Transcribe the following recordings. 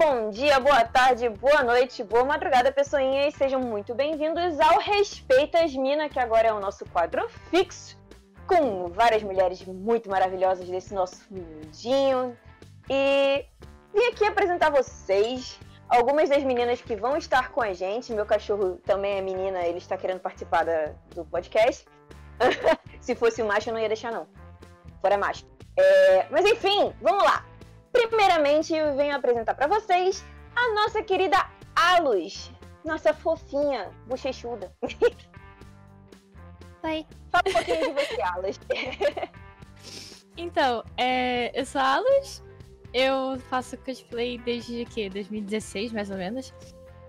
bom dia, boa tarde, boa noite, boa madrugada, pessoinhas. Sejam muito bem-vindos ao Respeitas Mina, que agora é o nosso quadro fixo, com várias mulheres muito maravilhosas desse nosso mundinho. E vim aqui apresentar vocês algumas das meninas que vão estar com a gente. Meu cachorro também é menina, ele está querendo participar da, do podcast. Se fosse macho, eu não ia deixar, não. Fora macho. É, mas enfim, vamos lá. Primeiramente, eu venho apresentar para vocês a nossa querida Alus, nossa fofinha, bochechuda. Oi. Fala um pouquinho de você, Alus. então, é, eu sou a Alus, eu faço cosplay desde que 2016, mais ou menos.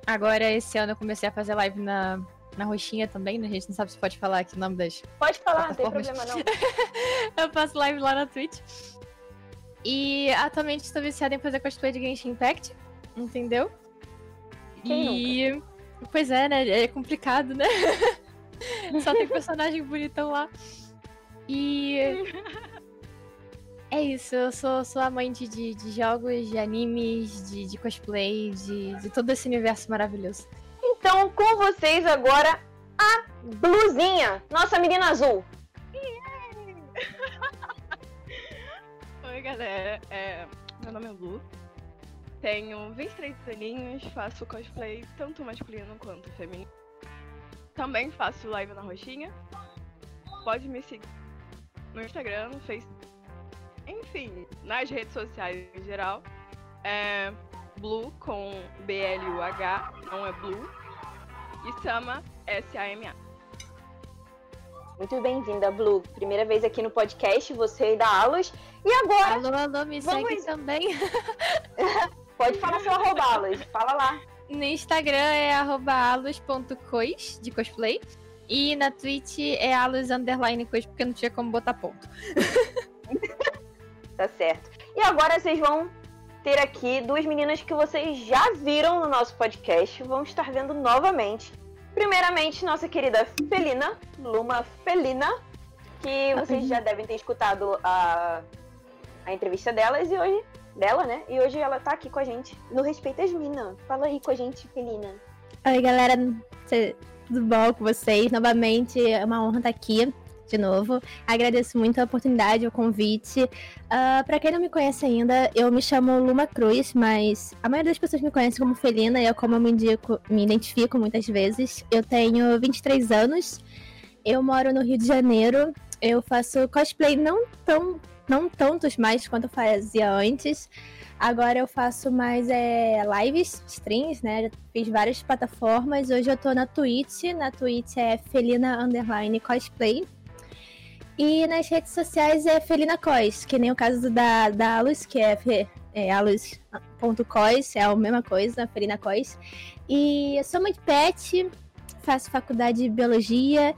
Agora, esse ano, eu comecei a fazer live na, na Roxinha também, né? A gente não sabe se pode falar aqui o nome das. Pode falar, não tem problema não. eu faço live lá na Twitch. E atualmente estou viciada em fazer cosplay de Genshin Impact, entendeu? Quem e. Nunca? Pois é, né? É complicado, né? Só tem personagem bonitão lá. E. É isso, eu sou, sou amante de, de jogos, de animes, de, de cosplay, de, de todo esse universo maravilhoso. Então, com vocês agora, a Bluzinha, nossa menina azul. Oi, galera. É, meu nome é Lu. Tenho 23 aninhos, faço cosplay tanto masculino quanto feminino. Também faço live na Roxinha. Pode me seguir no Instagram, no Facebook. Enfim, nas redes sociais em geral. É Blue com B-L-U-H, não é Blue. E Sama, S-A-M-A. Muito bem-vinda, Blue. Primeira vez aqui no podcast, você e da Alus. E agora. Alô, alô, me vamos... segue também. Pode falar seu arroba, Alus. Fala lá. No Instagram é alus.cois, de cosplay. E na Twitch é alus underline cois, porque não tinha como botar ponto. tá certo. E agora vocês vão ter aqui duas meninas que vocês já viram no nosso podcast, vão estar vendo novamente. Primeiramente, nossa querida Felina, Luma Felina, que vocês já devem ter escutado a, a entrevista delas e hoje dela, né? E hoje ela tá aqui com a gente no Respeito às Minas. Fala aí com a gente, Felina. Oi, galera. Tudo bom com vocês? Novamente, é uma honra estar aqui de novo. Agradeço muito a oportunidade, o convite. Uh, ah, para quem não me conhece ainda, eu me chamo Luma Cruz, mas a maioria das pessoas me conhece como Felina e é como eu me, indico, me identifico muitas vezes. Eu tenho 23 anos, eu moro no Rio de Janeiro, eu faço cosplay não tão não tantos mais quanto eu fazia antes. Agora eu faço mais é, lives, streams, né? Fiz várias plataformas. Hoje eu tô na Twitch. Na Twitch é Felina Underline Cosplay. E nas redes sociais é Felina Cos, que nem o caso da, da Alus, que é, é alus.cos, é a mesma coisa, Felina Cos. E eu sou mãe de pet, faço faculdade de biologia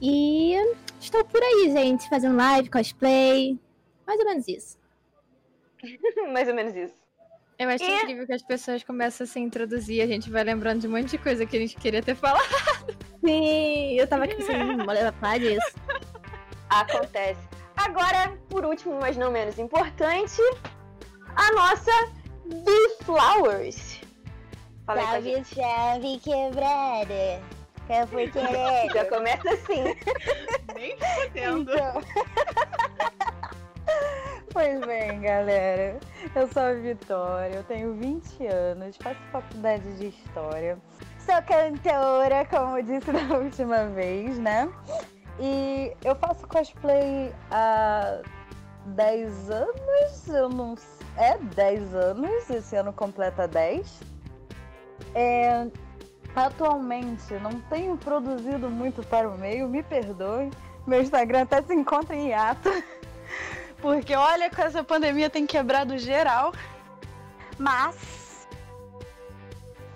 e estou por aí, gente, fazendo live, cosplay, mais ou menos isso. mais ou menos isso. Eu acho e... incrível que as pessoas começam a se introduzir, a gente vai lembrando de um monte de coisa que a gente queria ter falado. Sim, eu tava aqui sem falar disso. Acontece. Agora, por último, mas não menos importante, a nossa B-Flowers. Salve, chave quebrada. Eu fui querer. Já começa assim. Nem fodendo. Então... Pois bem, galera. Eu sou a Vitória, eu tenho 20 anos, faço faculdade de História. Sou cantora, como disse da última vez, né? E eu faço cosplay há 10 anos, eu não É 10 anos, esse ano completa 10. É, atualmente não tenho produzido muito para o meio, me perdoe. Meu Instagram até se encontra em hiato. Porque olha, com essa pandemia tem quebrado geral. Mas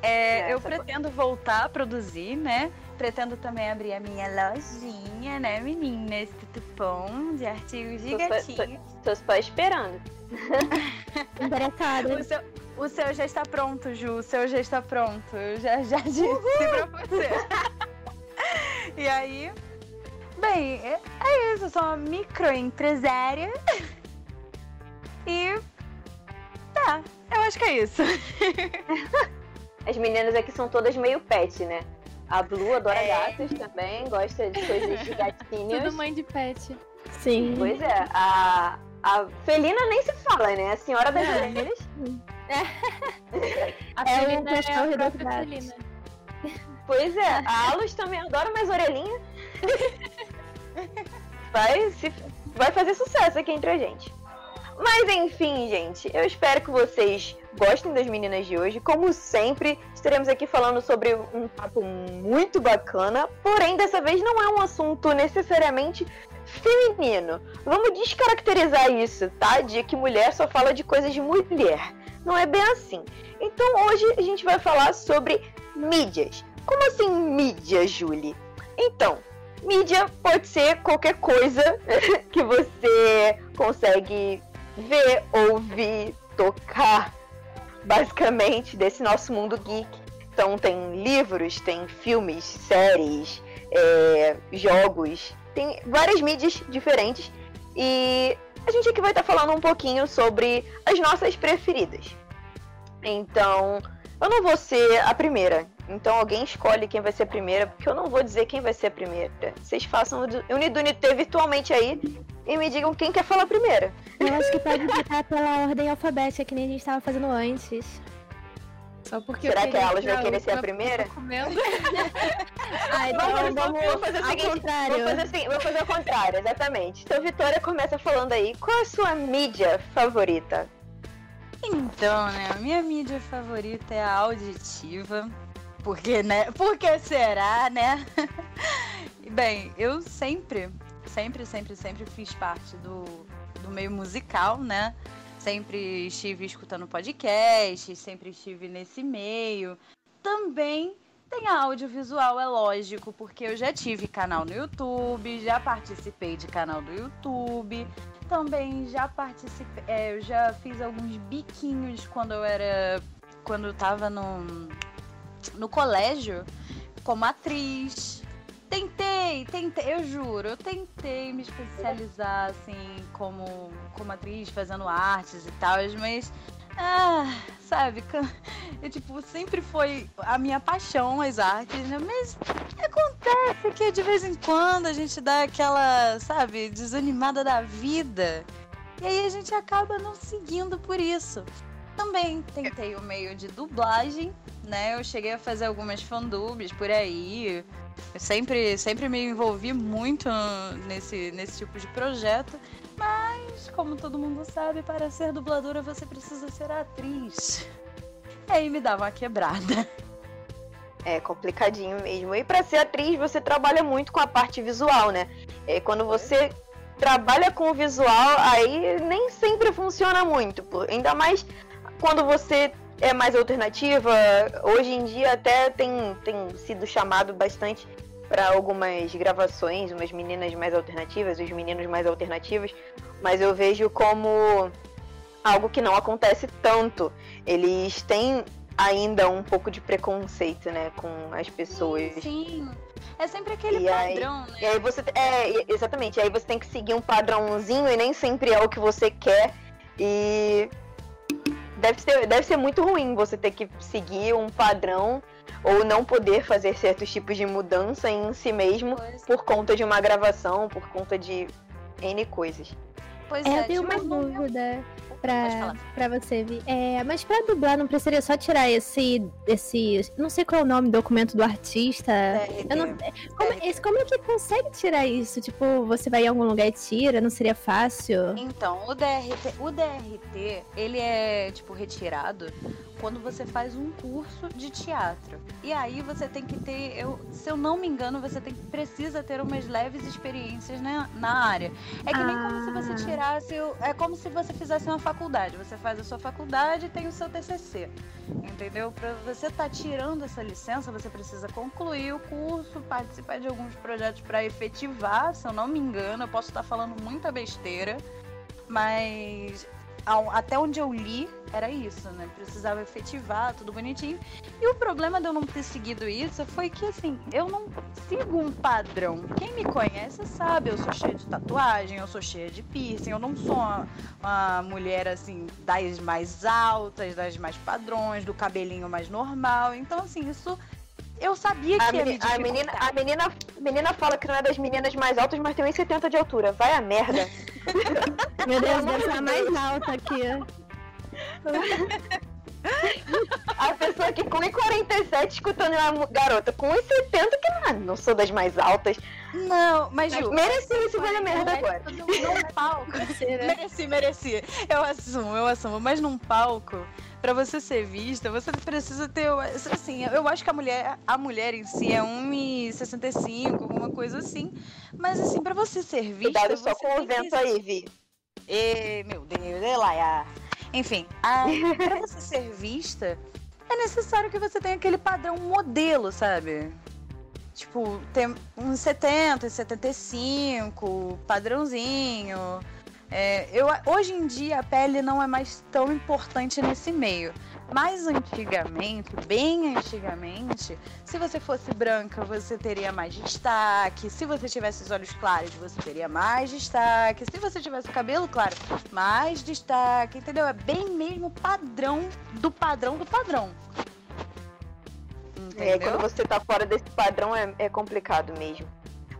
é, eu pretendo voltar a produzir, né? Pretendo também abrir a minha lojinha, né, meninas? Tudo bom? De artigos de gatinho. Tô, tô, tô só esperando. Interessada. O seu, o seu já está pronto, Ju. O seu já está pronto. Eu já, já disse Uhul. pra você. e aí, bem, é, é isso. Eu sou uma microempresária. e É, eu acho que é isso. As meninas aqui são todas meio pet, né? A Blue adora É. gatos também, gosta de coisas de gatinhos. Tudo mãe de pet. Sim. Pois é, a, a Felina nem se fala, né? A senhora das orelhas. A É Felina um é a das própria gatas. Felina. Pois é, a Alus também adora mais orelhinha. Vai, se, vai fazer sucesso aqui entre a gente. Mas enfim, gente, eu espero que vocês gostem das meninas de hoje. Como sempre, estaremos aqui falando sobre um papo muito bacana, porém dessa vez não é um assunto necessariamente feminino. Vamos descaracterizar isso, tá? De que mulher só fala de coisas de mulher. Não é bem assim. Então hoje a gente vai falar sobre mídias. Como assim mídia, Julie? Então, mídia pode ser qualquer coisa que você consegue ver, ouvir, tocar, basicamente, desse nosso mundo geek. Então tem livros, tem filmes, séries, é, jogos, tem várias mídias diferentes. E a gente aqui vai estar falando um pouquinho sobre as nossas preferidas. Então, eu não vou ser a primeira. Então alguém escolhe quem vai ser a primeira, porque eu não vou dizer quem vai ser a primeira. Vocês façam o Unidunité virtualmente aí e me digam quem quer falar primeiro. Eu acho que pode botar pela ordem alfabética, que nem a gente tava fazendo antes. Só porque Será que a Alas vai querer ser a primeira? eu tô comendo. Ah, então Vamos, vamos, vamos fazer o seguinte, contrário. Vou fazer assim, vou fazer o contrário, exatamente. Então, Vitória começa falando aí, qual é a sua mídia favorita? Então, né, a minha mídia favorita é a auditiva. Porque, né? Porque será, né? Bem, eu sempre, sempre, sempre, sempre fiz parte do, do meio musical, né? Sempre estive escutando podcast, sempre estive nesse meio. Também tem audiovisual, é lógico, porque eu já tive canal no YouTube, já participei de canal do YouTube, também já participei, é, eu já fiz alguns biquinhos quando eu era, quando eu tava no, no colégio, como atriz. Tentei, tentei, eu juro, eu tentei me especializar assim como, como atriz, fazendo artes e tal, mas ah, sabe, eu, tipo, sempre foi a minha paixão as artes, né? Mas acontece que de vez em quando a gente dá aquela, sabe, desanimada da vida. E aí a gente acaba não seguindo por isso. Também tentei o meio de dublagem, né? Eu cheguei a fazer algumas fandubs por aí. Eu sempre, sempre me envolvi muito nesse, nesse tipo de projeto. Mas, como todo mundo sabe, para ser dubladora você precisa ser atriz. E aí me dava uma quebrada. É complicadinho mesmo. E pra ser atriz, você trabalha muito com a parte visual, né? É, quando você trabalha com o visual, aí nem sempre funciona muito. Ainda mais quando você é mais alternativa. Hoje em dia até tem, tem sido chamado bastante para algumas gravações, umas meninas mais alternativas, os meninos mais alternativos, mas eu vejo como algo que não acontece tanto. Eles têm ainda um pouco de preconceito, né, com as pessoas. Sim. É sempre aquele E aí- padrão, né? E aí você. É, exatamente. Aí você tem que seguir um padrãozinho e nem sempre é o que você quer. E. Deve ser, deve ser muito ruim você ter que seguir um padrão ou não poder fazer certos tipos de mudança em si mesmo Pois, por conta de uma gravação, por conta de N coisas. pois É, é, eu tenho uma tipo, no meu- dúvida pra, pra você, Vi. É, mas pra dublar não precisaria só tirar esse, esse. Não sei qual é o nome, documento do artista. DRT. Eu não, como, esse, como é que consegue tirar isso? Tipo, você vai em algum lugar e tira? Não seria fácil? Então, o DRT, o DRT, ele é, tipo, retirado quando você faz um curso de teatro. E aí você tem que ter, eu, se eu não me engano, você tem, precisa ter umas leves experiências na, na área. É que nem como se você Ah. tirasse, é como se você fizesse uma faculdade. Você faz a sua faculdade e tem o seu TCC. Entendeu? Para você estar tirando essa licença, você precisa concluir o curso, participar de alguns projetos para efetivar, se eu não me engano, eu posso estar falando muita besteira, mas até onde eu li, era isso, né? Precisava efetivar, tudo bonitinho. E o problema de eu não ter seguido isso foi que, assim, eu não sigo um padrão. Quem me conhece sabe, eu sou cheia de tatuagem, eu sou cheia de piercing, eu não sou uma, uma mulher, assim, das mais altas, das mais padrões, do cabelinho mais normal. Então, assim, isso eu sabia que a, ia me a menina, a menina, menina fala que não é das meninas mais altas, mas tem 1,70 de altura. Vai a merda. Meu Deus, deve ser a mais alta aqui. A pessoa que com 1,47 escutando uma garota com 1,70 que não, ah, não sou das mais altas. Não, mas Ju, mereci esse vai merda agora. Num palco. mereci, mereci. Eu assumo, eu assumo. Mas num palco, para você ser vista, você precisa ter. Assim, eu acho que a mulher, a mulher em si é 1,65, alguma coisa assim. Mas assim, para você ser vista. Cuidado só com o vento que... aí, Vi. E, meu Deus, Elaia. Enfim, para você ser vista, é necessário que você tenha aquele padrão modelo, sabe? Tipo, tem uns 70, 75, padrãozinho. É, eu, hoje em dia a pele não é mais tão importante nesse meio. Mas antigamente, bem antigamente, se você fosse branca, você teria mais destaque. Se você tivesse os olhos claros, você teria mais destaque. Se você tivesse o cabelo claro, mais destaque. Entendeu? É bem mesmo padrão do padrão do padrão. Entendeu? É, quando você tá fora desse padrão é, é complicado mesmo.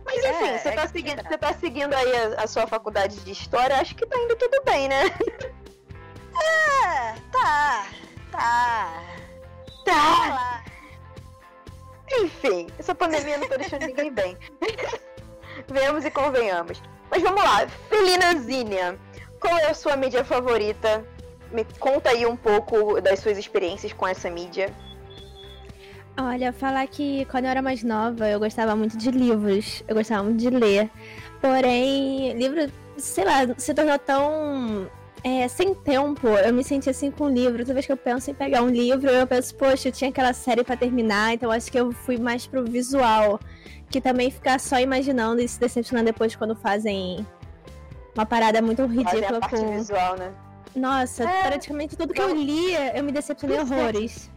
Mas enfim, é, você, é tá seguindo, você tá seguindo aí a, a, sua faculdade de história, acho que tá indo tudo bem, né? É, tá. Tá. Tá. Enfim, essa pandemia não tá deixando ninguém bem. Vemos e convenhamos. Mas vamos lá, Felinazinha, qual é a sua mídia favorita? Me conta aí um pouco das suas experiências com essa mídia. Olha, falar que quando eu era mais nova, eu gostava muito de livros. Eu gostava muito de ler. Porém, livro, sei lá, se tornou tão é, sem tempo. Eu me senti assim com o livro. Toda vez que eu penso em pegar um livro, eu penso, poxa, eu tinha aquela série para terminar, então acho que eu fui mais pro visual. Que também ficar só imaginando e se decepcionando depois quando fazem uma parada muito ridícula a parte com. visual, né? Nossa, é, praticamente tudo que eu lia, eu me decepcionei horrores.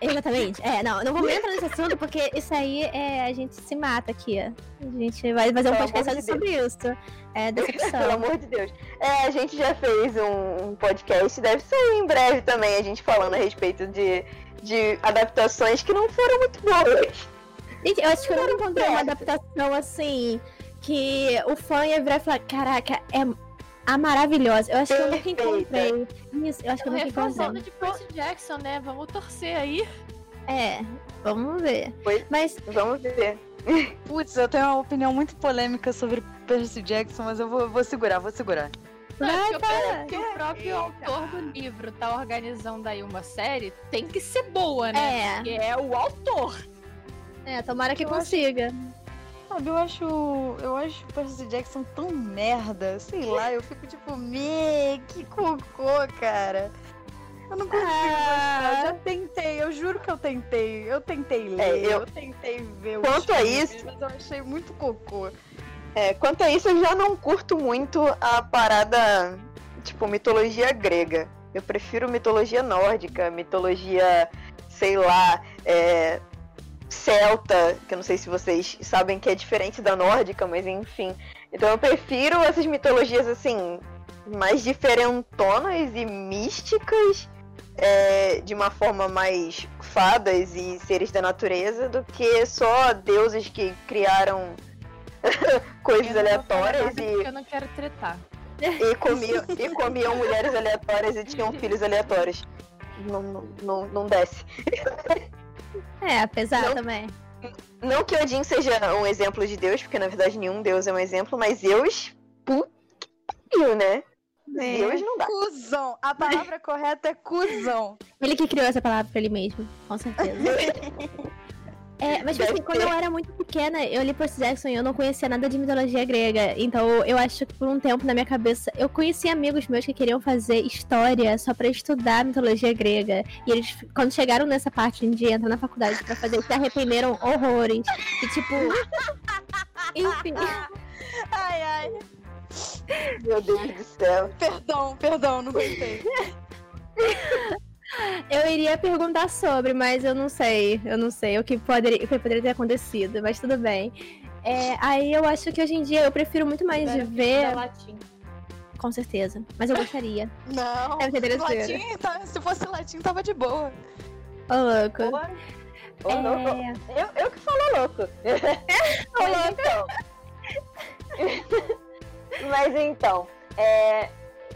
Exatamente. É, não, não vou entrar nesse assunto porque isso aí é. A gente se mata aqui. A gente vai fazer um podcast de sobre isso. É decepção. Pelo amor de Deus. É, a gente já fez um, podcast, deve sair em breve também, a gente falando a respeito de, de adaptações que não foram muito boas. Gente, eu acho que eu nunca encontrei uma adaptação assim que o fã ia virar e falar: caraca, é a maravilhosa. Eu acho que eu nunca encontrei. Isso, eu acho que eu nunca encontrei. de Percy Jackson, né? Vamos torcer aí. É, vamos ver. Foi? Mas. Vamos ver. Putz, eu tenho uma opinião muito polêmica sobre Percy Jackson, mas eu vou, vou segurar, vou segurar. Não, é que, o próprio autor do livro tá organizando aí uma série, tem que ser boa, né? É. Porque é o autor. É, tomara que eu consiga. Acho... Sabe, eu acho. Eu acho o Percy Jackson tão merda. Sei lá, eu fico tipo, me, que cocô, cara. Eu não consigo ah. gostar. Eu já tentei, eu juro que eu tentei. Eu tentei ler, é, eu... eu... tentei ver Quanto a isso. Mas eu achei muito cocô. É, quanto a isso, eu já não curto muito a parada, tipo, mitologia grega. Eu prefiro mitologia nórdica, mitologia, sei lá, é, celta, que eu não sei se vocês sabem que é diferente da nórdica, mas enfim. Então eu prefiro essas mitologias assim, mais diferentonas e místicas, é, de uma forma mais fadas e seres da natureza, do que só deuses que criaram coisas aleatórias e. Eu não quero tretar. E comiam, e comiam mulheres aleatórias e tinham filhos aleatórios. Não, não, não, não desce. É, apesar não, também. Não que Odin seja um exemplo de Deus, porque na verdade nenhum Deus é um exemplo, mas Zeus, puta né? É. Deus não dá. Cusão. A palavra correta é cuzão. Ele que criou essa palavra pra ele mesmo, com certeza. É, mas tipo assim, quando eu era muito pequena, eu li Percy Jackson e eu não conhecia nada de mitologia grega. Então eu acho que por um tempo na minha cabeça, eu conheci amigos meus que queriam fazer história só pra estudar mitologia grega. E eles, quando chegaram nessa parte de entrar na faculdade pra fazer, se arrependeram horrores. E tipo. Enfim. Ai, ai. Meu Deus do céu. Perdão, perdão, não gostei. Eu iria perguntar sobre, mas eu não sei. Eu não sei o que poderia, o que poderia ter acontecido, mas tudo bem. É, aí eu acho que hoje em dia eu prefiro muito mais de ver. Latim. Com certeza. Mas eu gostaria. Não. É brincadeira latim, tá- se fosse latim, tava de boa. Ô, louco. Ô, louco. É... Eu, eu que falo louco. Mas então. Mas então, é,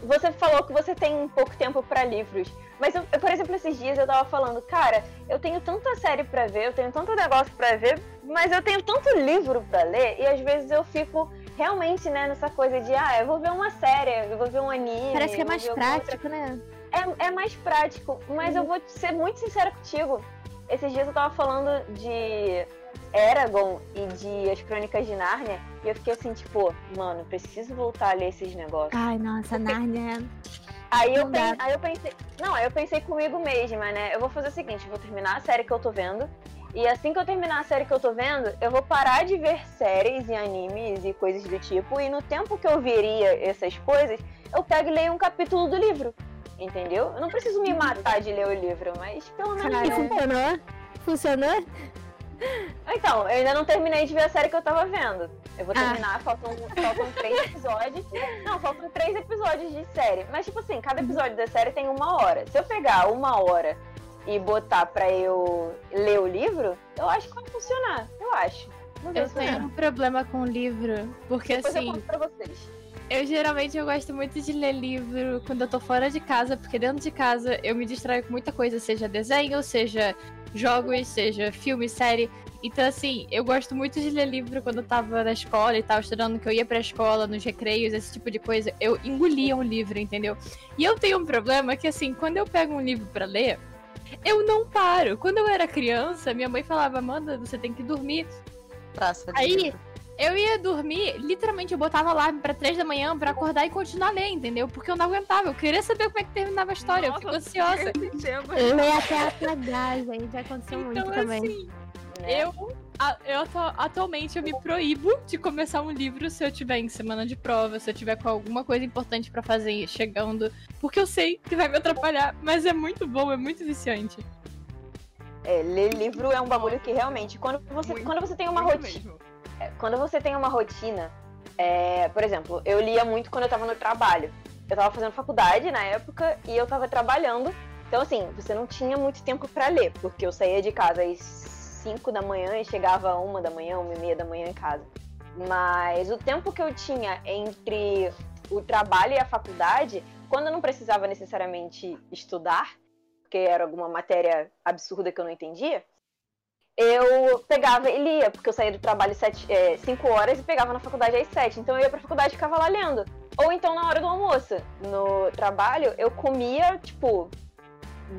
você falou que você tem pouco tempo pra livros. Mas, eu, eu, por exemplo, esses dias eu tava falando, cara, eu tenho tanta série pra ver, eu tenho tanto negócio pra ver, mas eu tenho tanto livro pra ler, e às vezes eu fico realmente, né, nessa coisa de, ah, eu vou ver uma série, eu vou ver um anime. Parece que é mais alguma outra prático, né? é, é mais prático, mas eu vou ser muito sincera contigo. Esses dias eu tava falando de Eragon e de As Crônicas de Nárnia, e eu fiquei assim, tipo, mano, preciso voltar a ler esses negócios. Ai, nossa, Nárnia. Aí eu, aí eu pensei, não, aí eu pensei comigo mesma, né? Eu vou fazer o seguinte, eu vou terminar a série que eu tô vendo, e assim que eu terminar a série que eu tô vendo, eu vou parar de ver séries e animes e coisas do tipo, e no tempo que eu veria essas coisas, eu pego e leio um capítulo do livro. Entendeu? Eu não preciso me matar de ler o livro, mas pelo menos. E funcionou? Funcionou? Então, eu ainda não terminei de ver a série que eu tava vendo. Eu vou Ah. terminar, faltam, faltam três episódios. Não, faltam três episódios de série. Mas, tipo assim, cada episódio da série tem uma hora. Se eu pegar uma hora e botar pra eu ler o livro, eu acho que vai funcionar. Eu acho. Eu tenho um problema com livro, porque Depois eu assim, conto pra vocês. Eu geralmente eu gosto muito de ler livro quando eu tô fora de casa, porque dentro de casa eu me distraio com muita coisa, seja desenho, seja jogos, seja filme, série. Então, assim, eu gosto muito de ler livro quando eu tava na escola e tal, estudando, que eu ia pra escola, nos recreios, esse tipo de coisa. Eu engolia um livro, entendeu? E eu tenho um problema que, assim, quando eu pego um livro pra ler, eu não paro. Quando eu era criança, minha mãe falava, Amanda, você tem que dormir. Praça de Aí, livro. Eu ia dormir, literalmente eu botava alarme pra três da manhã pra acordar e continuar a ler, entendeu? Porque eu não aguentava, eu queria saber como é que terminava a história, eu fico Nossa, ansiosa. Eu ia até apagar, gente. Já aconteceu muito Então, também. assim, né? eu, a- eu atu- atualmente eu me proíbo de começar um livro se eu tiver em semana de prova, se eu tiver com alguma coisa importante pra fazer chegando, porque eu sei que vai me atrapalhar, mas é muito bom, é muito viciante. É, ler livro é um bagulho que realmente, quando você, Muito, quando você tem uma Muito rotina. mesmo. É, quando você tem uma rotina, é, por exemplo, eu lia muito quando eu tava no trabalho. Eu tava fazendo faculdade na época e eu tava trabalhando. Então, assim, você não tinha muito tempo pra ler, porque eu saía de casa às 5 da manhã e chegava a 1 da manhã, 1 e meia da manhã em casa. Mas o tempo que eu tinha entre o trabalho e a faculdade, quando eu não precisava necessariamente estudar, porque era alguma matéria absurda que eu não entendia, eu pegava e lia, porque eu saía do trabalho 5 horas e pegava na faculdade às 7. Então eu ia pra faculdade e ficava lá lendo. Ou então na hora do almoço. No trabalho, eu comia, tipo,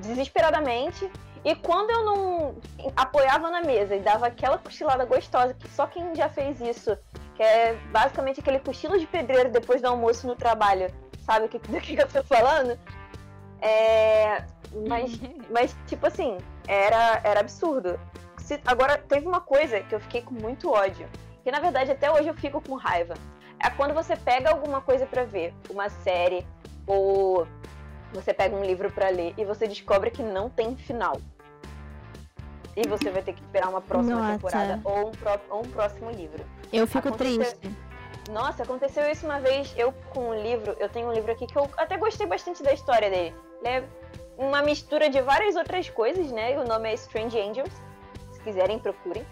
desesperadamente. E quando eu não apoiava na mesa e dava aquela cochilada gostosa, que só quem já fez isso, que é basicamente aquele cochilo de pedreiro depois do almoço no trabalho, sabe do que eu tô falando? É. Mas, mas tipo assim, era, era absurdo. Se- agora, teve uma coisa que eu fiquei com muito ódio. Que na verdade até hoje eu fico com raiva. É quando você pega alguma coisa pra ver, uma série, ou você pega um livro pra ler e você descobre que não tem final. E você vai ter que esperar uma próxima Nossa. temporada ou um, pró- ou um próximo livro. Eu fico Aconteceu- triste. Nossa, aconteceu isso uma vez, eu com um livro, eu tenho um livro aqui que eu até gostei bastante da história dele. Ele é uma mistura de várias outras coisas, né? O nome é Strange Angels. Se quiserem, procurem.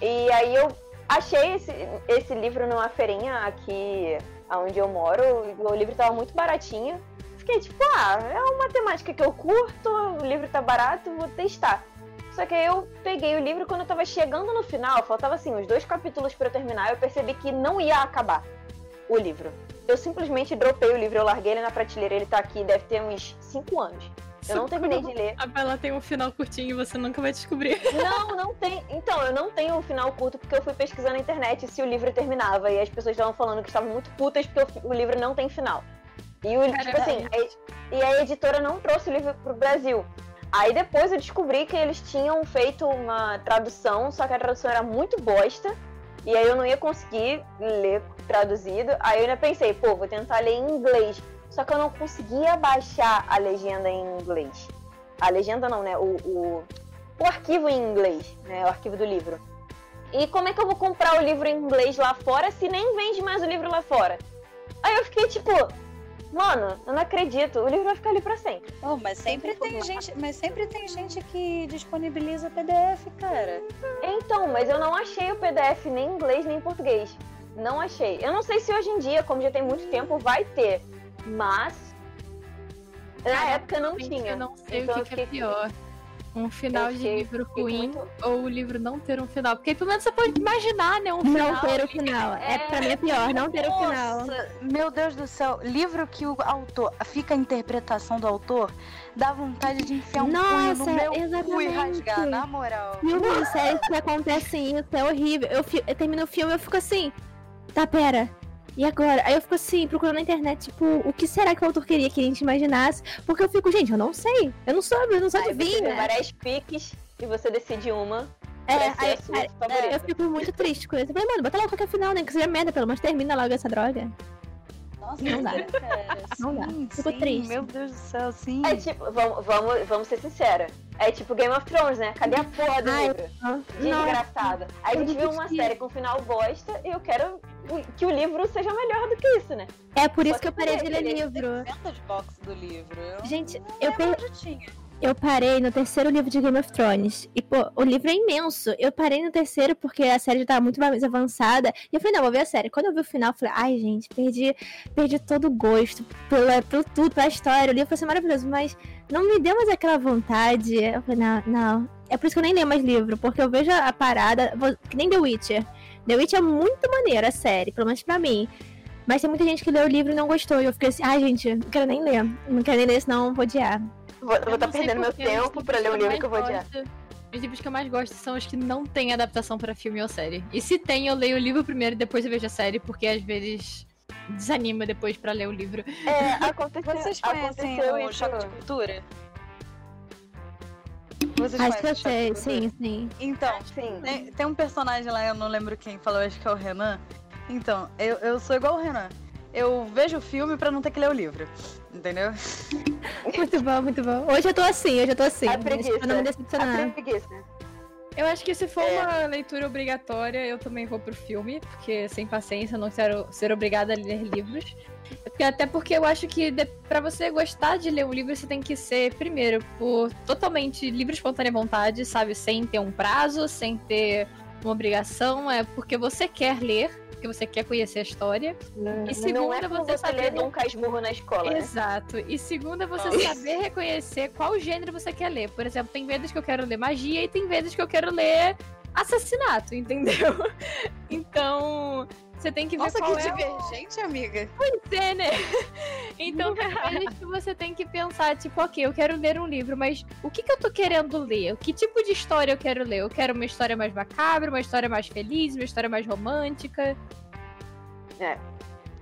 E aí eu achei esse, esse livro numa feirinha aqui onde eu moro. O livro tava muito baratinho. Fiquei tipo, ah, é uma temática que eu curto, o livro tá barato, vou testar. Só que aí eu peguei o livro quando eu tava chegando no final, faltava assim, uns dois capítulos pra eu terminar, eu percebi que não ia acabar o livro. Eu simplesmente dropei o livro, eu larguei ele na prateleira, ele tá aqui, deve ter uns 5 anos. Eu não terminei de ler. A Bela tem um final curtinho e você nunca vai descobrir. Não, não tem. Então, eu não tenho o final curto porque eu fui pesquisar na internet se o livro terminava e as pessoas estavam falando que estavam muito putas porque o, livro não tem final. E o, tipo assim, a e a editora não trouxe o livro pro Brasil. Aí depois eu descobri que eles tinham feito uma tradução, só que a tradução era muito bosta. E aí eu não ia conseguir ler traduzido. Aí eu ainda pensei, pô, vou tentar ler em inglês. Só que eu não conseguia baixar a legenda em inglês. A legenda não, né? O, o, o arquivo em inglês, né? O arquivo do livro. E como é que eu vou comprar o livro em inglês lá fora se nem vende mais o livro lá fora? Aí eu fiquei tipo, mano, eu não acredito, o livro vai ficar ali pra sempre. Oh, mas sempre tem gente, mas sempre tem gente que disponibiliza PDF, cara. Então, mas eu não achei o PDF nem em inglês nem em português. Não achei. Eu não sei se hoje em dia, como já tem muito tempo, vai ter. Mas na época não tinha. Eu não sei Então o que, que é pior. Um final de livro ruim muito- ou o livro não ter um final. Porque pelo menos você pode imaginar, né? Um Não final. ter o final. É, pra mim é pior, não ter o final. Nossa, meu Deus do céu, livro que o autor fica a interpretação do autor, dá vontade de enfiar um punho Nossa, no meu cu e exatamente. rasgar, na moral. Filmes séries que acontecem isso, é horrível. Eu, fi- eu termino o filme e eu fico assim, tá, pera. E agora? Aí eu fico assim, procurando na internet, tipo, o que será que o autor queria que a gente imaginasse? Porque eu fico, gente, eu não sei. Eu não soube, eu não sou adivinha. várias piques e você decide uma É, aí, aí- favorita. eu fico muito triste com isso. Eu falei, mano, bota logo qualquer final, né? Que seja merda, pelo menos termina logo essa droga. Nossa, Não dá. cara. Não dá. Sim, Fico sim, triste. Meu Deus do céu, sim. É tipo, vamos, vamos, vamos ser sinceros. É tipo Game of Thrones, né? Cadê a porra do Ai, livro? Desgraçada. Aí a gente vê uma série com final bosta e eu quero que o livro seja melhor do que isso, né? É por isso que eu parei de ler livro. De box do livro. Eu Gente, não eu, lembro per- tinha. Eu parei no terceiro livro de Game of Thrones. E, pô, o livro é imenso. Eu parei no terceiro porque a série já tava muito mais avançada. E eu falei, não, vou ver a série. Quando eu vi o final, eu falei, ai, gente, perdi, perdi todo o gosto pela, pelo tudo, pela história. O livro foi maravilhoso, mas não me deu mais aquela vontade. Eu falei, não, não. É por isso que eu nem leio mais livro, porque eu vejo a parada, que nem The Witcher. The Witcher é muito maneira a série, pelo menos pra mim. Mas tem muita gente que leu o livro e não gostou. E eu fiquei assim, ai, gente, não quero nem ler. Não quero nem ler, senão vou odiar. Vou estar sei perdendo meu tempo pra ler um livro que eu vou odiar. Os livros que eu mais gosto são os que não têm adaptação pra filme ou série. E se tem, eu leio o livro primeiro e depois eu vejo a série, porque às vezes desanima depois pra ler o livro. É, aconteceu, Vocês conhecem aconteceu o isso. Choque de Cultura? Vocês Acho que eu sei, sim, sim. Então, Sim. tem, tem um personagem lá, eu não lembro quem falou, acho que é o Renan. Então, eu, eu sou igual o Renan. Eu vejo o filme pra não ter que ler o livro. Entendeu? Muito bom, muito bom. Hoje eu tô assim, hoje eu tô assim. A preguiça. Pra não me A decepcionar. preguiça. Eu acho que se for É. uma leitura obrigatória, eu também vou pro filme, porque sem paciência eu não quero ser obrigada a ler livros. Até porque eu acho que para você gostar de ler um livro, você tem que ser, primeiro, por totalmente livre, espontânea vontade, sabe? Sem ter um prazo, sem ter uma obrigação. É porque você quer ler, porque você quer conhecer a história. E não segunda, é como você você saber- ler Dom Casmurro na escola, né? Exato. E segunda, você saber reconhecer qual gênero você quer ler. Por exemplo, tem vezes que eu quero ler magia e tem vezes que eu quero ler assassinato, entendeu? Então, você tem que ver Nossa, qual que é o divergente, amiga. ser, né? Então, tem que você tem que pensar, tipo, ok, eu quero ler um livro, mas o que, que eu tô querendo ler? Que tipo de história eu quero ler? Eu quero uma história mais macabra, uma história mais feliz, uma história mais romântica.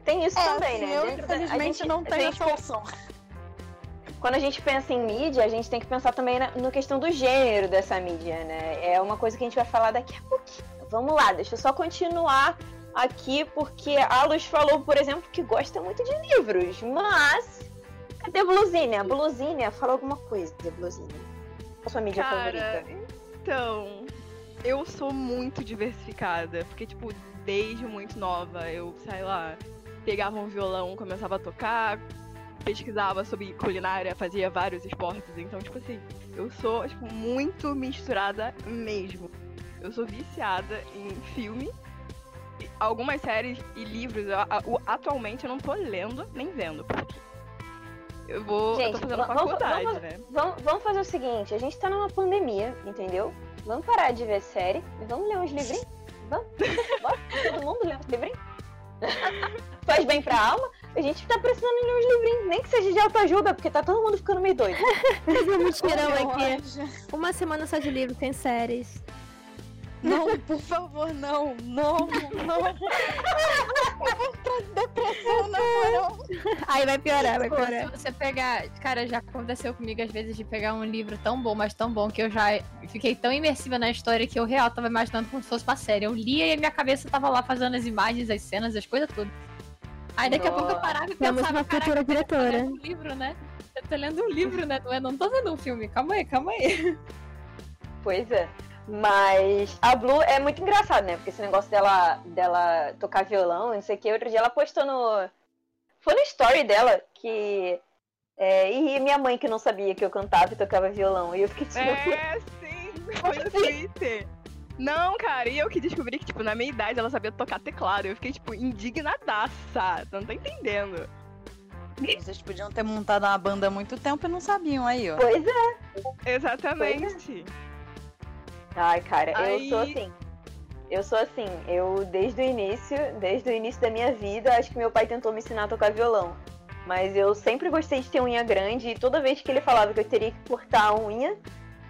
Tem isso também, assim, né? eu infelizmente gente- não tenho essa opção. Quando a gente pensa em mídia, a gente tem que pensar também na no questão do gênero dessa mídia, né? É uma coisa que a gente vai falar daqui a pouquinho. Vamos lá, deixa eu só continuar aqui, porque a Luz falou, por exemplo, que gosta muito de livros, mas. Cadê a Blusinha? Blusinha fala alguma coisa, Blusinha. Qual sua mídia Cara, favorita? então, eu sou muito diversificada, porque, tipo, desde muito nova, eu, sei lá, pegava um violão, começava a tocar, pesquisava sobre culinária, fazia vários esportes, então, tipo assim, eu sou, tipo, muito misturada mesmo. Eu sou viciada em filme, algumas séries e livros, eu- atualmente eu não tô lendo nem vendo, porque eu vou, eu Gente, tô fazendo faculdade, vamos- né? Vamos, vamos fazer o seguinte: a gente tá numa pandemia, entendeu? Vamos parar de ver série e vamos ler uns livrinhos? Vamos? Bora? Todo mundo lê uns livrinhos? Faz bem pra alma? A gente tá precisando ler uns livrinhos, nem que seja de autoajuda, porque tá todo mundo ficando meio doido. Fazer um mutirão aqui. Uma semana só de livro, tem séries. Não, por favor, não, não, não. Eu vou entrar depressão, na moral. Aí vai piorar, vai piorar. se você pegar. Cara, já aconteceu comigo às vezes de pegar um livro tão bom, mas tão bom, que eu já fiquei tão imersiva na história que eu real tava imaginando como se fosse uma série. Eu lia e a minha cabeça tava lá fazendo as imagens, as cenas, as coisas tudo. Aí daqui a pouco eu parava e pensava, uma futura eu tô diretora. lendo um livro, né? Eu tô lendo um livro, né? Não, é, não tô vendo um filme. Calma aí, calma aí. Pois é. Mas a Blue é muito engraçado, né? Porque esse negócio dela, dela tocar violão, não sei o que, outro dia ela postou no. Foi no story dela que. é, e minha mãe que não sabia que eu cantava e tocava violão. E eu fiquei tipo. É, sim, foi no Twitter. Não, cara, e eu que descobri que, tipo, na minha idade ela sabia tocar teclado. Eu fiquei, tipo, indignadaça. Não tá entendendo. Vocês podiam ter montado uma banda há muito tempo e não sabiam aí, ó. Pois é. Exatamente. Ai, cara, Aí- eu sou assim. Eu sou assim, eu desde o início, desde o início da minha vida, acho que meu pai tentou me ensinar a tocar violão. Mas eu sempre gostei de ter unha grande e toda vez que ele falava que eu teria que cortar a unha,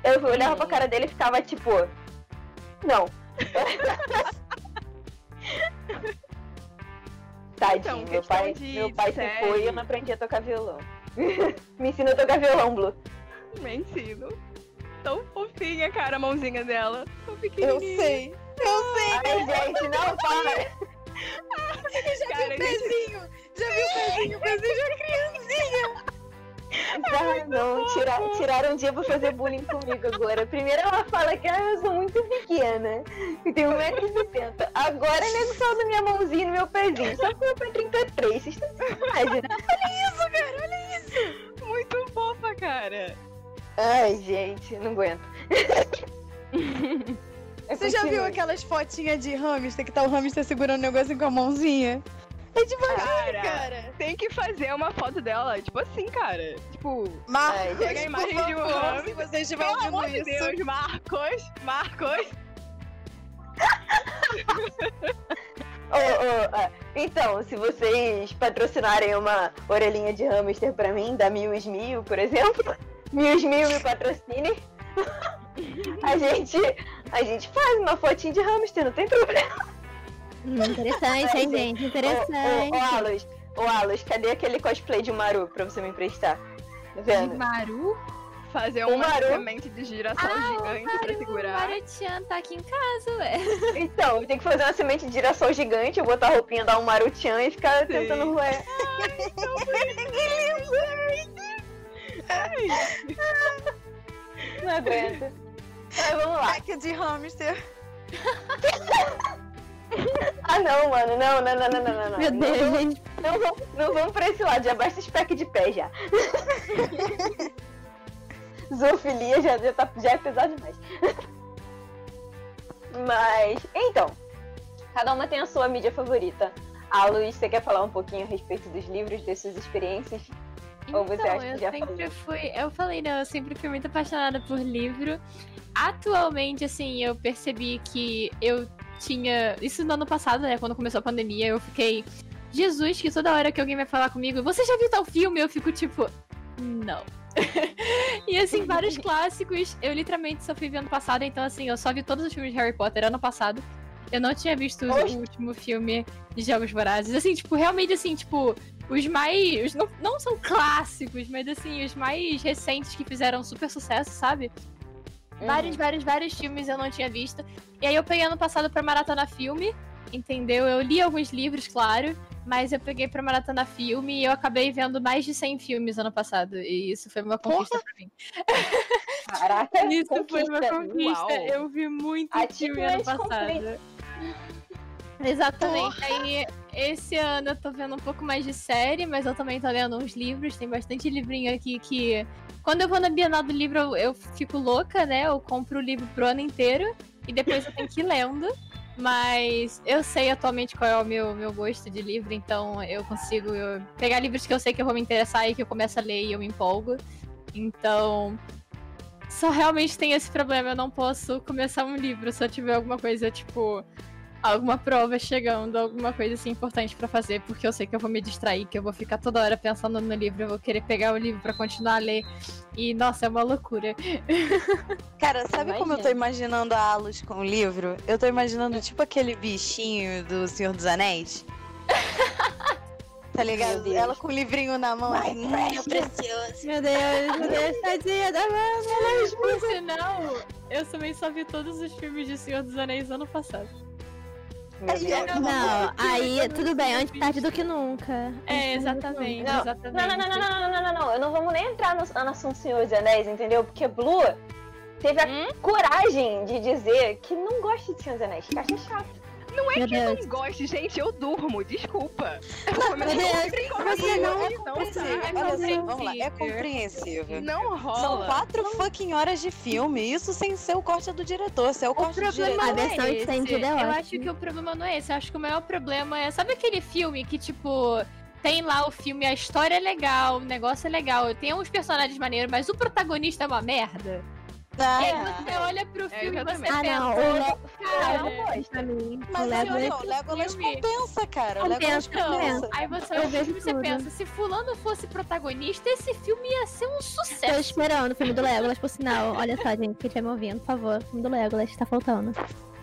eu olhava pra cara dele e ficava tipo. Não. Tadinho, Então, meu pai, de meu pai se foi e eu não aprendi a tocar violão. me ensina a tocar violão, Blue. Me ensino. Tão fofinha, cara, a mãozinha dela. Tão Eu sei. Eu sei. Ai, gente, não para. Cara, o pezinho. Já viu o pezinho? O pezinho já é criancinha. Ah, não, tira, tiraram um dia pra fazer bullying comigo agora. Primeiro ela fala que ah, eu sou muito pequena, que tenho 1,70m. Agora nego fala da minha mãozinha e no meu pezinho. Só que meu pé é 33, vocês estão de sacanagem, né? muito fofa, cara. Ai, gente, não aguento. Você já viu aquelas fotinhas de hamster que tá o hamster segurando o negocinho com a mãozinha? É devagar, Cara, cara. tem que fazer uma foto dela, tipo assim, cara. Tipo, Marcos, pega a imagem de um favor, hamster. se você estiver pelo amor de isso. Deus, Marcos, Marcos. Ô, ô, ah, então, se vocês patrocinarem uma orelhinha de hamster pra mim, da Mil Mil, por exemplo, Mil Mil me patrocine, a gente, a gente faz uma fotinha de hamster, não tem problema. Hum, interessante, hein, gente? Ô, Interessante. ô, ô, Alus, ô, Alus, cadê aquele cosplay de Maru pra você me emprestar? Tá De vendo? Maru? Fazer O uma Maru. semente de girassol Ah, gigante pra Maru, segurar. Maru-chan tá aqui em casa, ué. Então, tem que fazer uma semente de girassol gigante, eu botar a roupinha, dar um Maruchan e ficar Sim. tentando roer. Não aguento. Mas vamos lá. Pack de hamster. Ah não, mano, não, não, não, não, não, não, não. Meu Não Deus, vamos- gente. Não vamos, não vamos pra esse lado, já basta esse pack de pé já. Zoofilia já, já, tá, já é pesado demais. Mas, então, cada uma tem a sua mídia favorita. A Luiz, você quer falar um pouquinho a respeito dos livros, das suas experiências? Ou você Então, acha que eu já sempre falou? fui. Eu falei, não, eu sempre fui muito apaixonada por livro. Atualmente, assim, eu percebi que eu tinha. Isso no ano passado, né? Quando começou a pandemia, eu fiquei. Jesus, que toda hora que alguém vai falar comigo, você já viu tal filme? Eu fico tipo, não. e assim, vários clássicos. Eu literalmente só fui ver ano passado, então assim, eu só vi todos os filmes de Harry Potter ano passado. Eu não tinha visto o último filme de Jogos Vorazes. Assim, tipo, realmente assim, tipo, os mais. Os não, não são clássicos, mas assim, os mais recentes que fizeram super sucesso, sabe? Uhum. Vários, vários, vários filmes eu não tinha visto. E aí eu peguei ano passado pra maratona filme, entendeu? Eu li alguns livros, claro, mas eu peguei pra maratona filme e eu acabei vendo mais de 100 filmes ano passado. E isso foi uma conquista pra mim. Caraca, Isso foi uma conquista. conquista. Uau. Eu vi muito filme Achievement ano passado. Exatamente. Aí, esse ano eu tô vendo um pouco mais de série, mas eu também tô lendo uns livros. Tem bastante livrinho aqui que. Quando eu vou na Bienal do Livro, eu, fico louca, né? Eu compro o livro pro ano inteiro e depois eu tenho que ir lendo. Mas eu sei atualmente qual é o meu, meu gosto de livro, então eu consigo eu, pegar livros que eu sei que eu vou me interessar e que eu começo a ler e eu me empolgo. Então. Só realmente tem esse problema, eu não posso começar um livro se eu tiver alguma coisa, tipo, alguma prova chegando, alguma coisa assim importante pra fazer, porque eu sei que eu vou me distrair, que eu vou ficar toda hora pensando no livro, eu vou querer pegar o livro pra continuar a ler. E nossa, é uma loucura. Cara, sabe como eu tô Imagina. imaginando a Alus com o livro? Eu tô imaginando tipo aquele bichinho do Senhor dos Anéis. Tá ligado? Meu. Ela com o livrinho na mão. My assim, precious. precioso. Meu Deus, meu Deus, tadinha da mama. Por sinal, eu também só vi todos os filmes de Senhor dos Anéis ano passado. É é não, aí tudo bem, antes tarde do que nunca. É, exatamente. Não, exatamente. Não, não, não, não, não, não, não, Eu não vamos nem entrar no, no assunto Senhor dos Anéis, entendeu? Porque Blue teve a hum? coragem de dizer que não gosta de Senhor dos Anéis, que acha chato. Não é Meu que eu Deus. não gosto, gente, eu durmo, desculpa. Meu Deus, você não É compreensível. é Olha só, vamos lá. É compreensível. compreensível. Não rola. São quatro fucking horas de filme. Isso sem ser o corte do diretor. Se é o O corte do problema diretor. A não versão é estendida esse. é Eu acho que o problema não é esse. Eu acho que o maior problema é. Sabe aquele filme que, tipo, tem lá o filme, a história é legal, o negócio é legal, tem uns personagens maneiros, mas o protagonista é uma merda? Ah, E aí você olha pro filme e você. Ah, pensa. não, o Le- cara, eu não gosto. pra mim. Mas o Legolas olha, o Legolas compensa, cara. O Legolas Compensa, compensa. compensa. Aí você Eu olha pro vejo filme e você pensa, se fulano fosse protagonista, esse filme ia ser um Tô sucesso. esperando o filme do Legolas, por sinal. Olha só, gente, quem estiver me ouvindo, por favor. O filme do Legolas, tá faltando.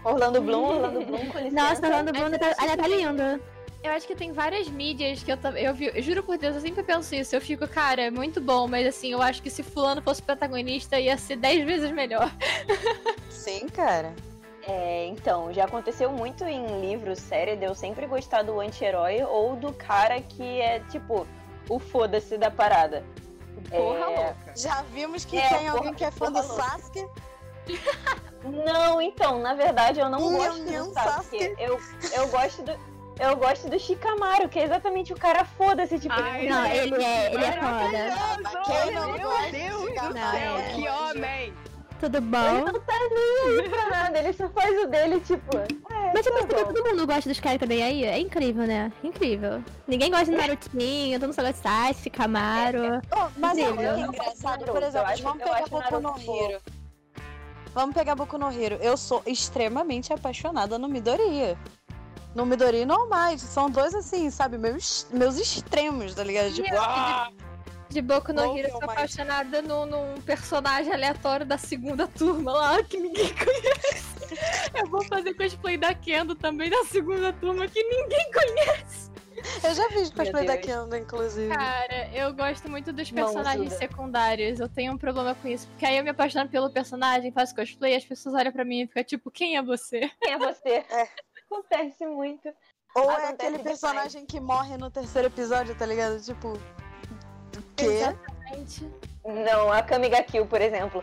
Orlando Bloom, Orlando Bloom, com licença. Nossa, Orlando Bloom, tá, olha, tá lindo. Eu acho que tem várias mídias que eu, eu vi. Eu juro por Deus, eu sempre penso isso. Eu fico, cara, é muito bom, mas assim, eu acho que se fulano fosse protagonista, ia ser 10 vezes melhor. Sim, cara. É, então, já aconteceu muito em livro, série, de eu sempre gostar do anti-herói ou do cara que é, tipo, o foda-se da parada. Porra É, louca. Já vimos que É, tem porra, alguém que é fã do. Sasuke. Não, então, na verdade eu não gosto do Sasuke. Sasuke. Eu, eu gosto do. Eu gosto do Shikamaru, que é exatamente o cara foda-se, tipo, Ai, ele Não, é- ele é, ele é foda. Mas quem não Meu Deus do céu, é. que homem! Tudo ele bom? não tá nem aí pra nada, ele só faz o dele, tipo. É, Mas tipo, tá também bom. todo mundo gosta dos caras que também aí. É incrível, né? Incrível. Ninguém gosta de Narutinho, todo mundo só gosta de Sasuke, Camaro. Oh, mas olha eu que não engraçado, por exemplo, eu vamos eu pegar Boku no Hero. Vamos pegar Boku no Hero. Eu sou extremamente apaixonada no Midoriya. No Midori e no All Might. São dois, assim, sabe, meus, meus extremos, tá ligado? Tipo, ah, De Boku no Hero, que é eu o sou apaixonada num, num personagem aleatório da segunda turma lá, que ninguém conhece. Eu vou fazer cosplay da Kendo também da segunda turma, que ninguém conhece. eu já fiz cosplay da. Kendo, inclusive. Cara, eu gosto muito dos personagens secundários. Eu tenho um problema com isso. Porque aí eu me apaixono pelo personagem, faço cosplay, as pessoas olham pra mim e ficam tipo, quem é você? Quem é você? É. Acontece muito. Ou é Acontece aquele demais. personagem que morre no terceiro episódio, tá ligado? Tipo, o quê? Exatamente. Não, a Kamiga Kill, por exemplo.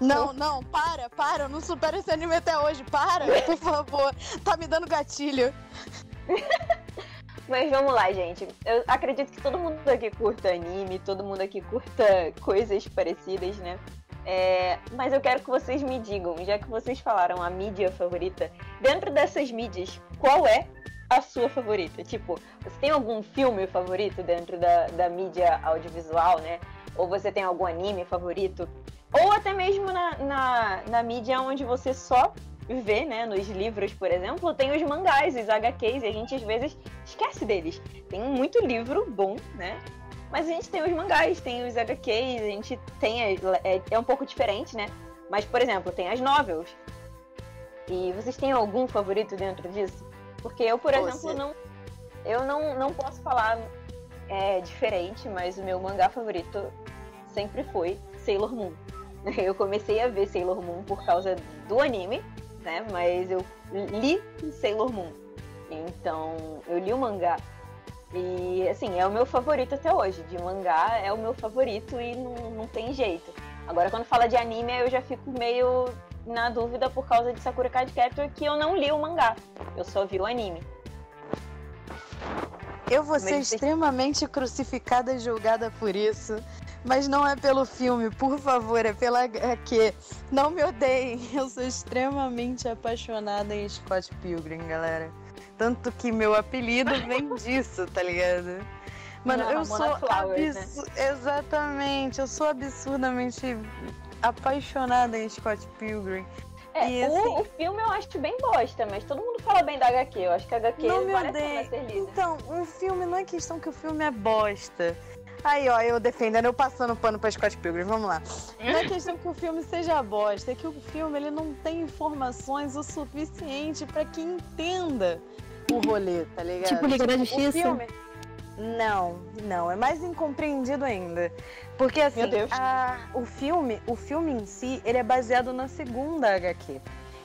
Não, não, para, para, eu não supero esse anime até hoje, para, por favor. Tá me dando gatilho. Mas vamos lá, gente. Eu acredito que todo mundo aqui curta anime, todo mundo aqui curta coisas parecidas, né? É, mas eu quero que vocês me digam, já que vocês falaram a mídia favorita, dentro dessas mídias, qual é a sua favorita? Tipo, você tem algum filme favorito dentro da, da mídia audiovisual, né? Ou você tem algum anime favorito? Ou até mesmo na, na, na mídia onde você só vê, né? Nos livros, por exemplo, tem os mangás, os HQs, e a gente às vezes esquece deles. Tem muito livro bom, né? Mas a gente tem os mangás, tem os HQs, a gente tem. É, é um pouco diferente, né? Mas, por exemplo, tem as novels. E vocês têm algum favorito dentro disso? Porque eu, por Você. exemplo, não. Eu não, não posso falar é, diferente, mas o meu mangá favorito sempre foi Sailor Moon. Eu comecei a ver Sailor Moon por causa do anime, né? Mas eu li Sailor Moon. Então, eu li o mangá. E, assim, é o meu favorito até hoje. De mangá é o meu favorito e não, não tem jeito. Agora, quando fala de anime, eu já fico meio na dúvida por causa de Sakura Card Captor, que eu não li o mangá. Eu só vi o anime. Eu vou ser Mas extremamente crucificada e julgada por isso. Mas não é pelo filme, por favor, é pela HQ. Não me odeiem, eu sou extremamente apaixonada em Scott Pilgrim, galera. Tanto que meu apelido vem disso, tá ligado? Mano, Não, eu sou Flowers, né? Exatamente, eu sou absurdamente apaixonada em Scott Pilgrim. É, E, o, assim- o filme eu acho bem bosta, mas todo mundo fala bem da HQ. Eu acho que a HQ Não me vale a odeie. pena ser lida. Então, um filme não é questão que o filme é bosta. Aí, ó, eu defendendo, eu passando pano pra Scott Pilgrim, vamos lá. Não é questão que o filme seja bosta, é que o filme ele não tem informações o suficiente pra que entenda o rolê, tá ligado? Tipo Liga da O Justiça. Não, não, é mais incompreendido ainda. Porque assim, a, o filme, o filme em si, ele é baseado na segunda HQ.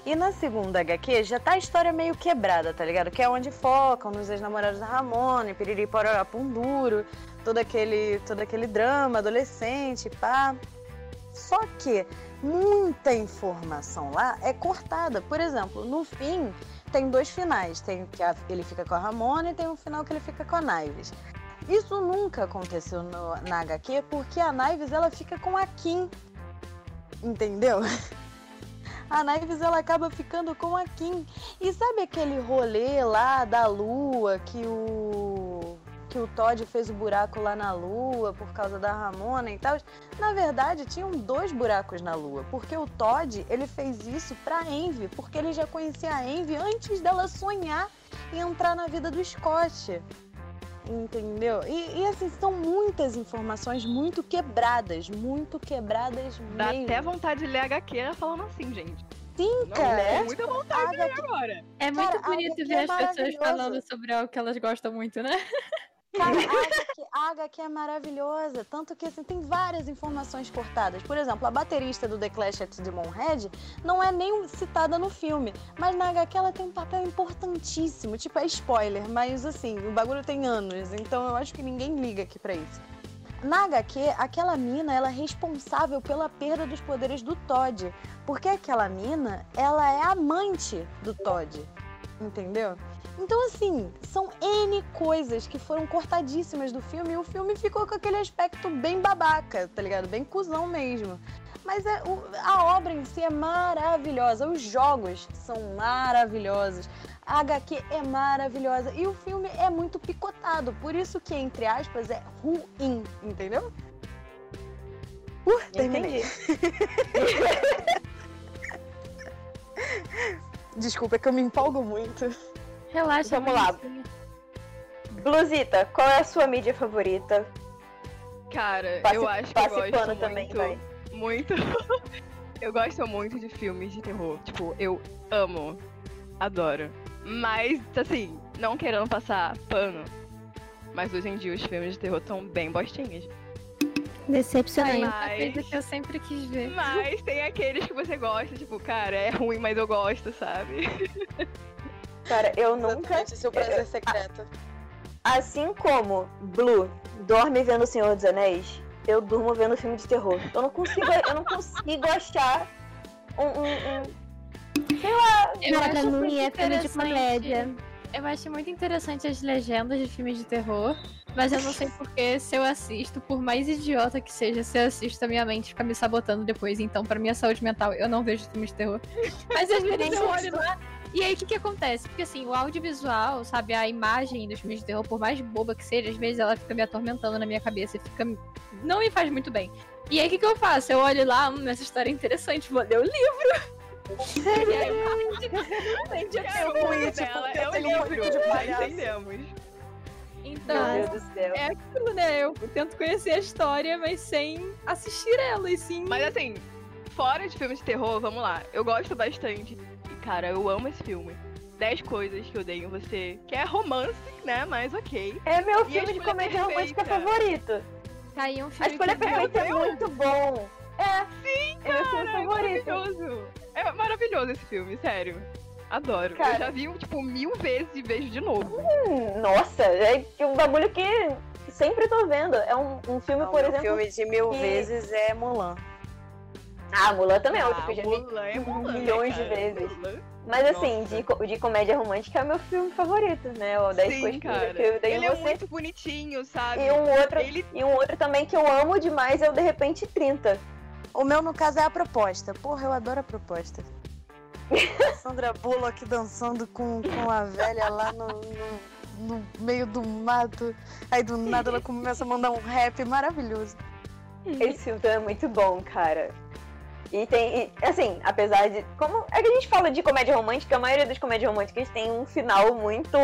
E na segunda HQ já tá a história meio quebrada, tá ligado? Que é onde focam nos ex-namorados da Ramona, piriri pororá duro, todo aquele, todo aquele drama adolescente, pá. Só que muita informação lá é cortada. Por exemplo, no fim, tem dois finais. Tem que ele fica com a Ramona e tem um final que ele fica com a Naives. Isso nunca aconteceu no, na HQ porque a Naives ela fica com a Kim. Entendeu? A Naives ela acaba ficando com a Kim. E sabe aquele rolê lá da lua que o que o Todd fez o buraco lá na Lua por causa da Ramona e tal. Na verdade, tinham dois buracos na Lua, porque o Todd ele fez isso pra Envy, porque ele já conhecia a Envy antes dela sonhar em entrar na vida do Scott. Entendeu? E, e, assim, são muitas informações muito quebradas, muito quebradas Dá mesmo. até vontade de ler HQ falando assim, gente. Sim, Não, cara. é muita vontade de ler agora. É muito Cara, bonito HQ ver é as pessoas falando sobre algo que elas gostam muito, né? Cara, a HQ, a HQ é maravilhosa. Tanto que assim, tem várias informações cortadas. Por exemplo, a baterista do The Clash at Head não é nem citada no filme. Mas na HQ ela tem um papel importantíssimo. Tipo, é spoiler, mas assim, o bagulho tem anos. Então eu acho que ninguém liga aqui pra isso. Na HQ, aquela mina ela é responsável pela perda dos poderes do Todd. Porque aquela mina, ela é amante do Todd. Entendeu? Então, assim, são N coisas que foram cortadíssimas do filme e o filme ficou com aquele aspecto bem babaca, tá ligado? Bem cuzão mesmo. Mas é, o- a obra em si é maravilhosa, os jogos são maravilhosos, a HQ é maravilhosa e o filme é muito picotado, por isso que, entre aspas, é ruim, entendeu? Uh, terminei. Desculpa, é que eu me empolgo muito. Relaxa, Vamos lá. Blusita, qual é a sua mídia favorita? Cara, Passe- eu acho que eu gosto pano muito, também, vai. muito. eu gosto muito de filmes de terror. Tipo, eu amo, adoro. Mas, assim, não querendo passar pano. Mas hoje em dia os filmes de terror estão bem bostinhos. Decepcionante. A coisa que eu sempre quis ver. Mas tem aqueles que você gosta, tipo, cara, é ruim, mas eu gosto, sabe? Cara, eu nunca. Exatamente, seu prazer secreto. Assim como Blue dorme vendo O Senhor dos Anéis, eu durmo vendo filme de terror. Eu não consigo, eu não consigo achar um. um, um- sei lá. Eu Não, acho pra mim é filme de comédia. Eu acho muito interessante as legendas de filmes de terror, mas eu não sei porque se eu assisto, por mais idiota que seja, se eu assisto a minha mente fica me sabotando depois. Então, pra minha saúde mental, eu não vejo filmes de terror. Mas às vezes eu olho lá. E aí, o que que acontece? Porque assim, o audiovisual, sabe, a imagem dos filmes de terror, por mais boba que seja, às vezes ela fica me atormentando na minha cabeça e fica. Não me faz muito bem. E aí, o que, que eu faço? Eu olho lá, hum, essa história é interessante, vou ler o livro. e aí, realmente, eu É, o é livro, de palhaço. entendemos. Então, Meu Deus do céu. é aquilo, né? Eu tento conhecer a história, mas sem assistir ela, e sim. Mas assim, fora de filmes de terror, vamos lá. Eu gosto bastante. E, cara, eu amo esse filme. 10 coisas que eu odeio em você. Que é romance, né? Mas ok. É meu E a filme de escolha comédia romântica perfeita? favorito. Tá aí um A filme escolha que perfeita é muito bom. É. Sim, É meu filme cara, é favorito. maravilhoso. É maravilhoso esse filme, sério. Adoro. Cara. Eu já vi, tipo, mil vezes e vejo de novo. Hum, Nossa, é um bagulho que sempre tô vendo. É um, um filme, por o exemplo. filme de mil que- vezes é Mulan. Ah, Mulan também é outro Ah, que eu já vi. Mulan é Mulan, né, milhões de cara? vezes. Mulan. Mas assim, de, de comédia romântica é o meu filme favorito, né? O 10 Sim, coisas cara. que eu tenho Ele é você. muito bonitinho, sabe? E um outro. Ele E um outro também que eu amo demais é o De Repente 30. O meu, no caso, é a proposta. Porra, eu adoro a proposta. Sandra Bullock dançando com, com a velha lá no, no, no meio do mato. Aí do nada ela começa a mandar um rap maravilhoso. Esse filme é muito bom, cara. E tem, e, assim, apesar de. Como é que a gente fala de comédia romântica? A maioria das comédias românticas tem um final muito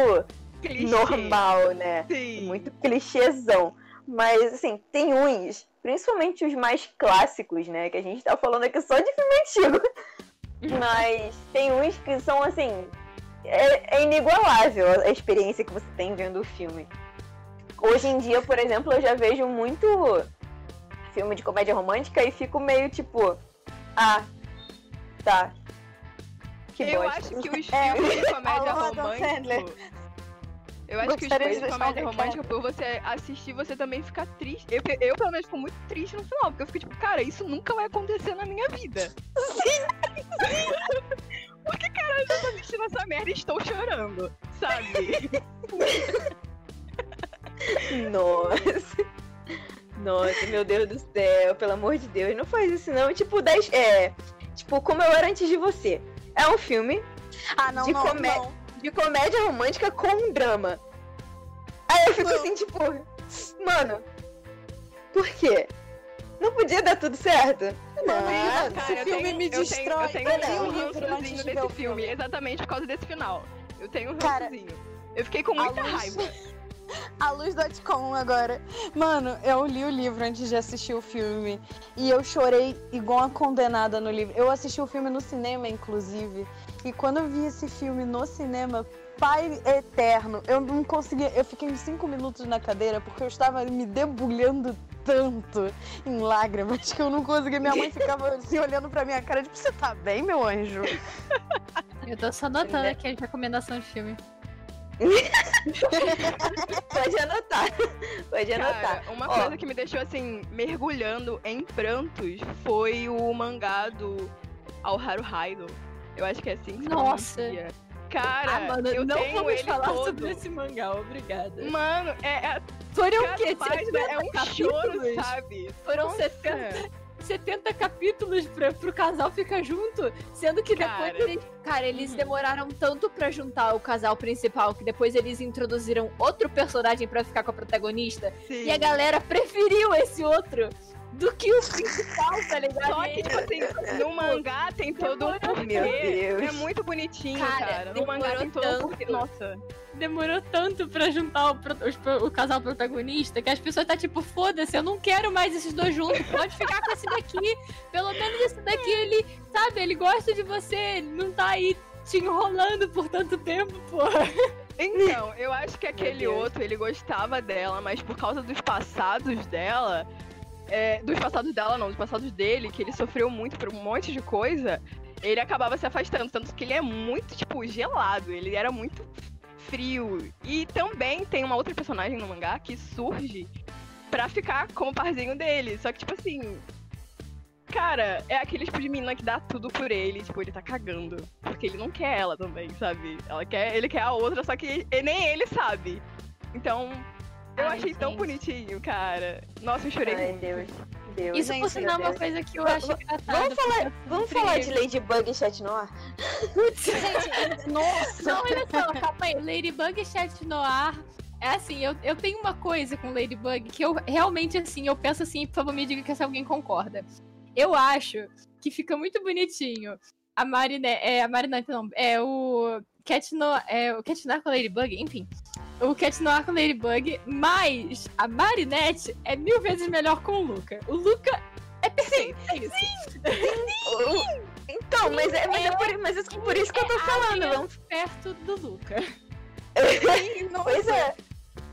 clichê. normal, né? Sim. Muito clichêzão. Mas, assim, tem uns, principalmente os mais clássicos, né? Que a gente tá falando aqui só de filme antigo. Mas tem uns que são, assim. É, é inigualável a experiência que você tem vendo o filme. Hoje em dia, por exemplo, eu já vejo muito filme de comédia romântica e fico meio tipo, ah, tá. Que eu bosta. acho que os É, filmes de comédia romântica. Eu acho que os Gostaria filmes de comédia romântica, por você assistir, você também fica triste. Eu, eu, pelo menos, fico muito triste no final, porque eu fico tipo, cara, isso nunca vai acontecer na minha vida. Por que caralho eu tô assistindo essa merda e estou chorando, sabe? Nossa. Nossa, meu Deus do céu, pelo amor de Deus, não faz isso não. Tipo, 10. É. Tipo, como eu era antes de você. É um filme Ah, não, De não, comé- não. de comédia romântica com um drama. Aí eu fico Não. assim, tipo, mano, por quê? Não podia dar tudo certo? Não, Cara, esse filme tenho- me tenho- destrói. Eu tenho, Eu li um o livro antes de ver desse o filme, filme. exatamente por causa desse final. Eu tenho um rançozinho. Eu fiquei com muita luz- raiva. A luz.com agora. Mano, eu li o livro antes de assistir o filme. E eu chorei igual uma condenada no livro. Eu assisti o filme no cinema, inclusive. E quando eu vi esse filme no cinema, Pai Eterno, eu não conseguia. Eu fiquei uns 5 minutos na cadeira porque eu estava me debulhando tanto em lágrimas que eu não conseguia. Minha mãe ficava assim olhando pra minha cara, tipo, você tá bem, meu anjo? Eu tô só anotando aqui a recomendação de filme. Pode anotar. Pode anotar. Cara, uma Ó. coisa que me deixou assim, mergulhando em prantos foi o mangá do Alharu Haido. Eu acho que é assim que se Nossa. pronuncia. Cara, ah, mano, eu não tenho vamos ele falar todo. sobre esse mangá, obrigada. Mano, é, é Foram o quê? página 70 é um capítulos? choro, sabe? Foram Nossa. 70, 70 capítulos pra, pro casal ficar junto, sendo que depois Cara. eles... Cara, eles Uhum. demoraram tanto pra juntar o casal principal que depois eles introduziram outro personagem pra ficar com a protagonista Sim. e a galera preferiu esse outro do que o principal, tá ligado? Só que, tipo assim, no mangá tem todo um porquê. Meu Deus. É muito bonitinho, Cara, cara. No mangá tem todo um porquê. Nossa. demorou tanto pra juntar o, pro- o casal protagonista que as pessoas tá tipo, foda-se, eu não quero mais esses dois juntos, pode ficar com esse daqui. Pelo menos esse daqui, ele, sabe, ele gosta de você, ele não tá aí te enrolando por tanto tempo, porra. Então, eu acho que aquele outro, ele gostava dela, mas por causa dos passados dela. É, dos passados dela, não, dos passados dele, que ele sofreu muito por um monte de coisa, ele acabava se afastando. Tanto que ele é muito, tipo, gelado. Ele era muito frio. E também tem uma outra personagem no mangá que surge pra ficar como parzinho dele. Só que, tipo assim. Cara, é aquele tipo de menina que dá tudo por ele, tipo, ele tá cagando. Porque ele não quer ela também, sabe? Ela quer, ele quer a outra, só que nem ele sabe. Então, eu Ai, achei tão bonitinho, cara. Nossa, eu chorei Ai, muito. Deus. Deus. Isso, por sinal, é uma coisa que eu Va- acho engraçado. Vamos falar, vamos falar de Ladybug e Chat Noir? Gente, nossa! Não, olha só, calma aí. Ladybug e Chat Noir. É assim, eu, eu tenho uma coisa com Ladybug que eu realmente, assim, eu penso assim, por favor, me diga se alguém concorda. Eu acho que fica muito bonitinho a Marinette, é, a Marinette não, é o Cat Noir, é, o Cat Noir com Ladybug, enfim. O Cat Noir com Ladybug, mas a Marinette é mil vezes melhor com o Luca. O Luca é perfeito, é isso. O- Então, mas é, mas é por, mas é por isso que eu tô falando. Vamos... Perto do Luca. Pois é.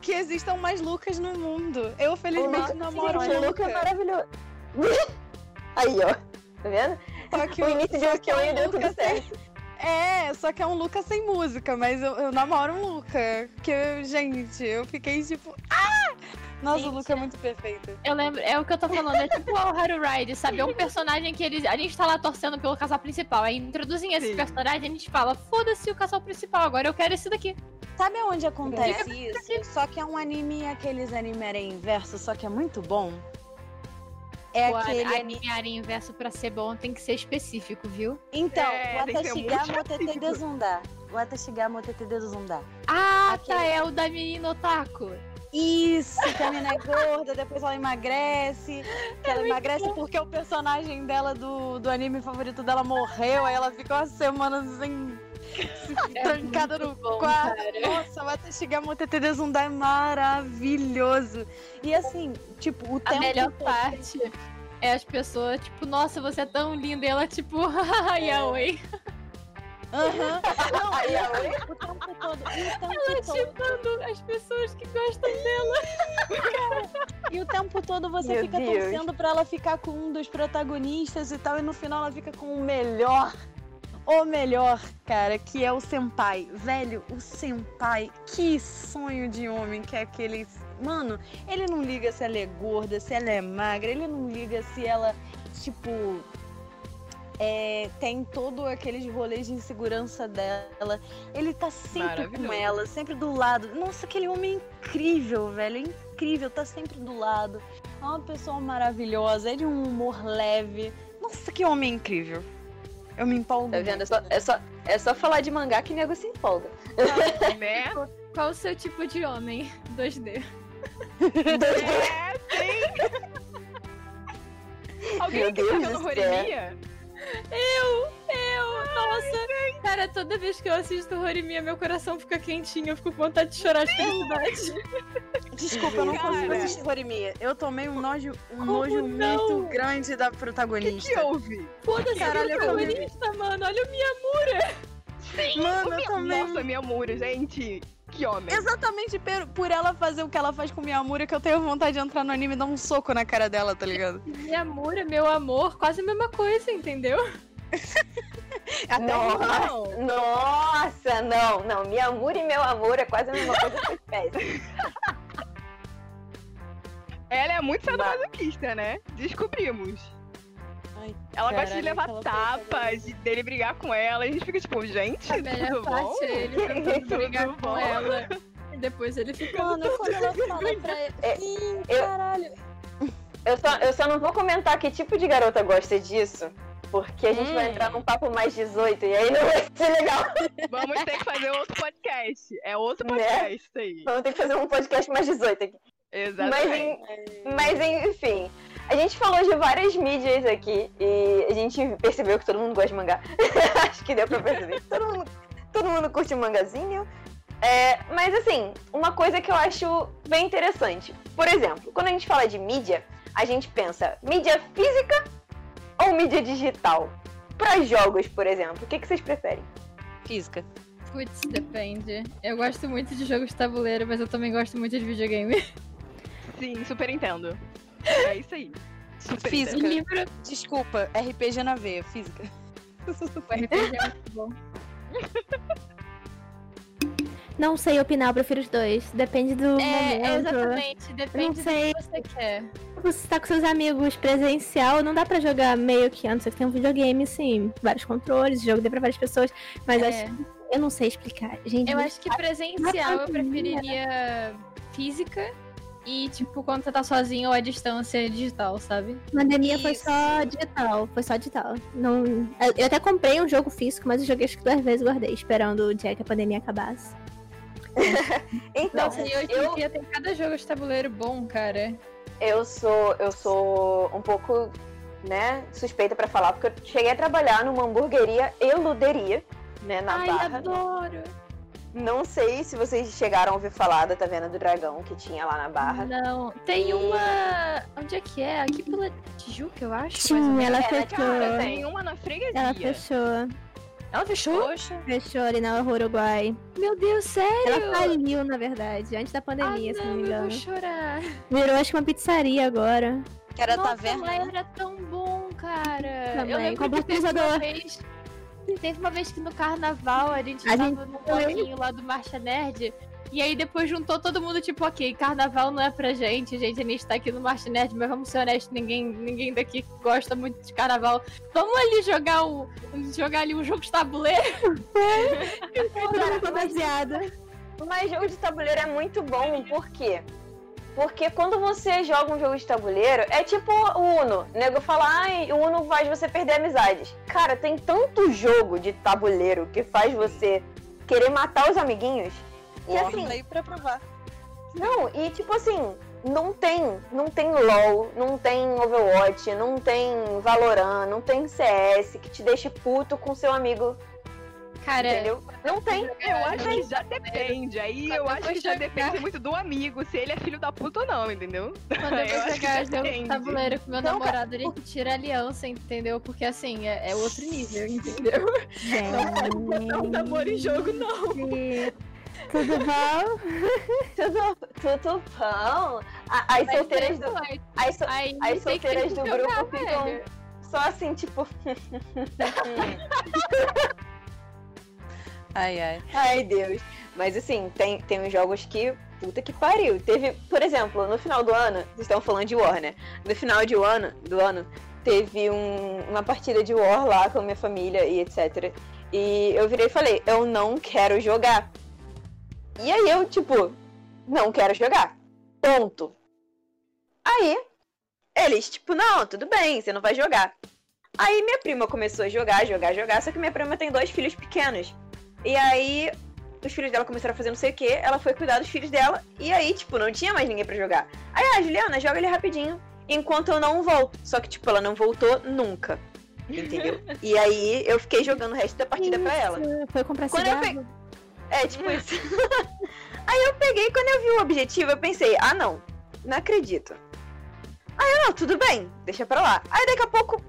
que existam mais Lucas no mundo. Eu, felizmente, O namoro Sim, um o Luca é Luca. maravilhoso. Aí, ó. Tá vendo? Só que O início de um que é deu Luca tudo certo. É, só que é um Luca sem música, mas eu, eu namoro um Luca. Que, eu- gente, eu fiquei tipo. Ah! Nossa, Gente, o Luca é muito perfeito. Eu lembro, é o que eu tô falando, é tipo o Haru Ride, sabe? É um personagem que eles. A gente tá lá torcendo pelo casal principal. Aí introduzem esse Sim. personagem e a gente fala, foda-se o casal principal, agora eu quero esse daqui. Sabe onde acontece isso? Só que é um anime, aqueles anime areia inverso, só que é muito bom. É o aquele anime. Aranha Inverso pra ser bom tem que ser específico, viu? Então, É, ga motete específico. desundar. Watashi ga motete desundar. Ah, Aquele- tá, é o da menina otaku. Isso, que a menina é gorda, depois ela emagrece. Que ela emagrece porque o personagem dela do, do anime favorito dela morreu, aí ela fica uma semana assim, trancada no É bom, quarto. cara. Nossa, o Watashi ga motete desundar é maravilhoso. E assim, tipo, o A melhor parte é as pessoas, tipo, nossa, você é tão linda. E ela, tipo, yaoi. Aham. Não, Aí o tempo todo. E o tempo Ela chipando as pessoas que gostam dela. E o tempo todo você Meu fica Deus. torcendo pra ela ficar com um dos protagonistas e tal, e no final ela fica com o melhor. O melhor, cara, que é o Senpai. Velho, o Senpai, que sonho de homem que é aquele. Mano, ele não liga se ela é gorda, se ela é magra, ele não liga se ela, tipo. é, tem todo aqueles rolês de insegurança dela. Ele tá sempre com ela, sempre do lado. Nossa, aquele homem é incrível, velho. É incrível, tá sempre do lado. É uma pessoa maravilhosa, é de um humor leve. Nossa, que homem incrível. Eu me empolgo. Tá vendo? É só, é, só, é só falar de mangá que nego se empolga. né? Qual o seu tipo de homem? 2D. É, sim. Alguém Meu aqui Deus tá vendo. Eu! Eu! Nossa! Cara, toda vez que eu assisto Horimiya, meu coração fica quentinho. Eu fico com vontade de chorar de felicidade. Desculpa, eu não consigo assistir Horimiya. Eu tomei um nojo, um Como nojo não? muito grande da O que, protagonista. que houve? Foda-se, eu comi- protagonista, mano. Olha o Miyamura. Mano, eu tomei. Nossa, minha Mura, gente. Que homem. Exatamente por, por ela fazer o que ela faz com Miyamura que eu tenho vontade de entrar no anime e dar um soco na cara dela, tá ligado? Miyamura, meu amor, quase a mesma coisa, entendeu? Até Nossa, nossa, não, não. Minha amor e meu amor é quase a mesma coisa que espécie. Ela é muito sadomasoquista, né? Descobrimos. Ai, Ela gosta de caralho, levar tapas, de dele brigar com ela. E a gente fica tipo, gente, A tudo bom? parte é ele Tudo brigar bom? com ela. E depois ele fica. Mano, quando ela fala pra ele. Sim, eu- caralho. Eu só, eu só não vou comentar que tipo de garota gosta disso. Porque a gente vai Hum. entrar num papo mais 18 e aí não vai ser legal. Vamos ter que fazer outro podcast. É outro Né? podcast isso aí. Vamos ter que fazer um podcast mais 18 aqui. Mas, Exatamente. em- mas enfim, a gente falou de várias mídias aqui e a gente percebeu que todo mundo gosta de mangá. Acho que deu pra perceber. Todo mundo, todo mundo curte um mangazinho. É, mas assim, uma coisa que eu acho bem interessante. Por exemplo, quando a gente fala de mídia, a gente pensa mídia física ou mídia digital? Para jogos, por exemplo, o que, que vocês preferem? Física. Putz, depende. Eu gosto muito de jogos de tabuleiro, mas eu também gosto muito de videogame. Sim, super entendo. É isso aí. Super livro, Desculpa, RPG na veia, física. o RPG é muito bom. Não sei opinar, eu prefiro os dois. Depende do É, momento. exatamente. Depende do que você quer. Você tá com seus amigos presencial, não dá pra jogar meio que antes. Você tem um videogame, sim. Vários controles, jogo dê pra várias pessoas. Mas É. acho, eu não sei explicar. Gente, Eu não- acho que presencial eu preferiria física. E, tipo, quando você tá sozinho ou à distância digital, sabe? pandemia foi só digital. Foi só digital. Não... eu- até comprei um jogo físico, mas eu joguei acho que duas vezes e guardei, esperando o dia que a pandemia acabasse. Então, Nossa, e hoje eu, em dia tem cada jogo de tabuleiro bom, cara. eu sou eu sou um pouco, né, suspeita pra falar, porque eu cheguei a trabalhar numa hamburgueria e luderia, né, na Ai, Barra. adoro! Não sei se vocês chegaram a ouvir falar da Taverna do Dragão que tinha lá na Barra. Não, tem E- uma. Onde é que é? Aqui pela Tijuca, eu acho. Sim, ela É, fechou. Cara, tem uma na freguesia. Ela fechou. Ela fechou? Poxa. Fechou ali na Uruguai. Meu Deus, sério? Ela faliu, na verdade, antes da ah, pandemia, se não não, me eu engano. vou chorar. Virou acho que uma pizzaria agora. Que era Nossa, taverna. mas era tão bom, cara. Também, eu lembro com que uma vez. Teve uma vez que no carnaval a gente A tava gente no bloquinho lá do Marcha Nerd. E aí depois juntou todo mundo, tipo, ok, carnaval não é pra gente, gente, a gente tá aqui no Marcha Nerd, mas vamos ser honestos, ninguém, ninguém daqui gosta muito de carnaval. Vamos ali jogar um, jogar ali um jogo de tabuleiro. Toda fantasiada. Mas jogo de tabuleiro é muito bom, por quê? Porque quando você joga um jogo de tabuleiro, é tipo o Uno. O nego fala, ai, o Uno faz você perder amizades. Cara, tem tanto jogo de tabuleiro que faz você querer matar os amiguinhos. E assim, aí pra provar. não, e tipo assim, não tem, não tem LOL, não tem Overwatch, não tem Valorant, não tem CS que te deixe puto com seu amigo Cara, entendeu? Não tem. Eu acho que já depende. Aí Quando eu acho que já depende muito do amigo, se ele é filho da puta ou não, entendeu? Quando eu vou de depende. tabuleiro com meu Não, namorado, a gente tira a aliança, entendeu? Porque assim, é, é outro nível, entendeu? Botar um namoro em jogo, não. Tudo bom? Tudo, tudo bom. A- As solteiras do. aí, As, so- aí as solteiras do jogar, grupo ficam só assim, tipo. Ai, ai. Ai, Deus. Mas assim, tem, tem uns jogos que. Puta que pariu. Teve, por exemplo, no final do ano, vocês estão falando de War, né? No final de ano, do ano, teve um- uma partida de War lá com a minha família e etc. E eu virei e falei, eu não quero jogar. E aí eu, tipo, não quero jogar. Ponto. Aí, eles, tipo, não, tudo bem, você não vai jogar. Aí minha prima começou a jogar, jogar, jogar, só que minha prima tem dois filhos pequenos. E aí, os filhos dela começaram a fazer não sei o que, ela foi cuidar dos filhos dela, e aí, tipo, não tinha mais ninguém pra jogar. Aí, ah, Juliana, joga ele rapidinho, enquanto eu não volto. Só que, tipo, ela não voltou nunca. Entendeu? e aí, eu fiquei jogando o resto da partida pra ela. Foi comprar Quando eu cigarro? É, tipo isso. aí eu peguei, quando eu vi o objetivo, eu pensei, ah, não, não acredito. Aí eu, não, tudo bem, deixa pra lá. Aí daqui a pouco,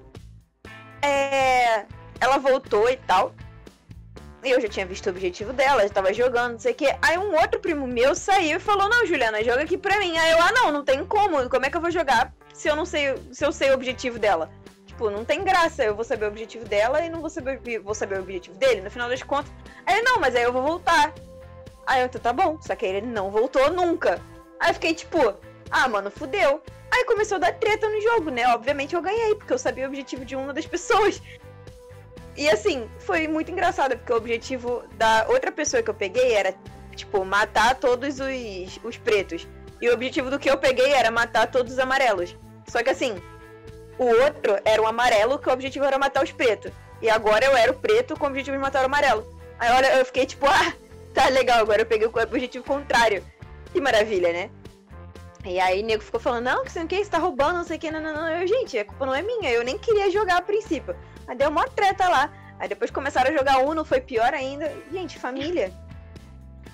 é, ela voltou e tal. Eu já tinha visto o objetivo dela, já tava jogando, não sei o quê. Aí um outro primo meu saiu e falou, não, Juliana, joga aqui pra mim. Aí eu, ah, não, não tem como, como é que eu vou jogar se eu não sei, se eu sei o objetivo dela? Tipo, não tem graça, eu vou saber o objetivo dela e não vou saber, vou saber o objetivo dele, no final das contas. Aí não, mas aí eu vou voltar. Aí eu, tá bom, só que ele não voltou nunca. Aí eu fiquei tipo, ah, mano, fudeu. Aí começou a dar treta no jogo, né? Obviamente eu ganhei, porque eu sabia o objetivo de uma das pessoas. E assim, foi muito engraçado, porque o objetivo da outra pessoa que eu peguei era, tipo, matar todos os, os pretos. E o objetivo do que eu peguei era matar todos os amarelos. Só que assim, o outro era o amarelo, que o objetivo era matar os pretos. E agora eu era o preto com o objetivo de matar o amarelo. Aí olha, eu fiquei tipo, ah, tá legal, agora eu peguei o objetivo contrário. Que maravilha, né? E aí o nego ficou falando, não, que você não quer, você tá roubando, não sei o que, não, não, não. Eu, gente, a culpa não é minha, eu nem queria jogar a princípio. Aí deu uma treta lá. Aí depois começaram a jogar Uno, foi pior ainda. Gente, família,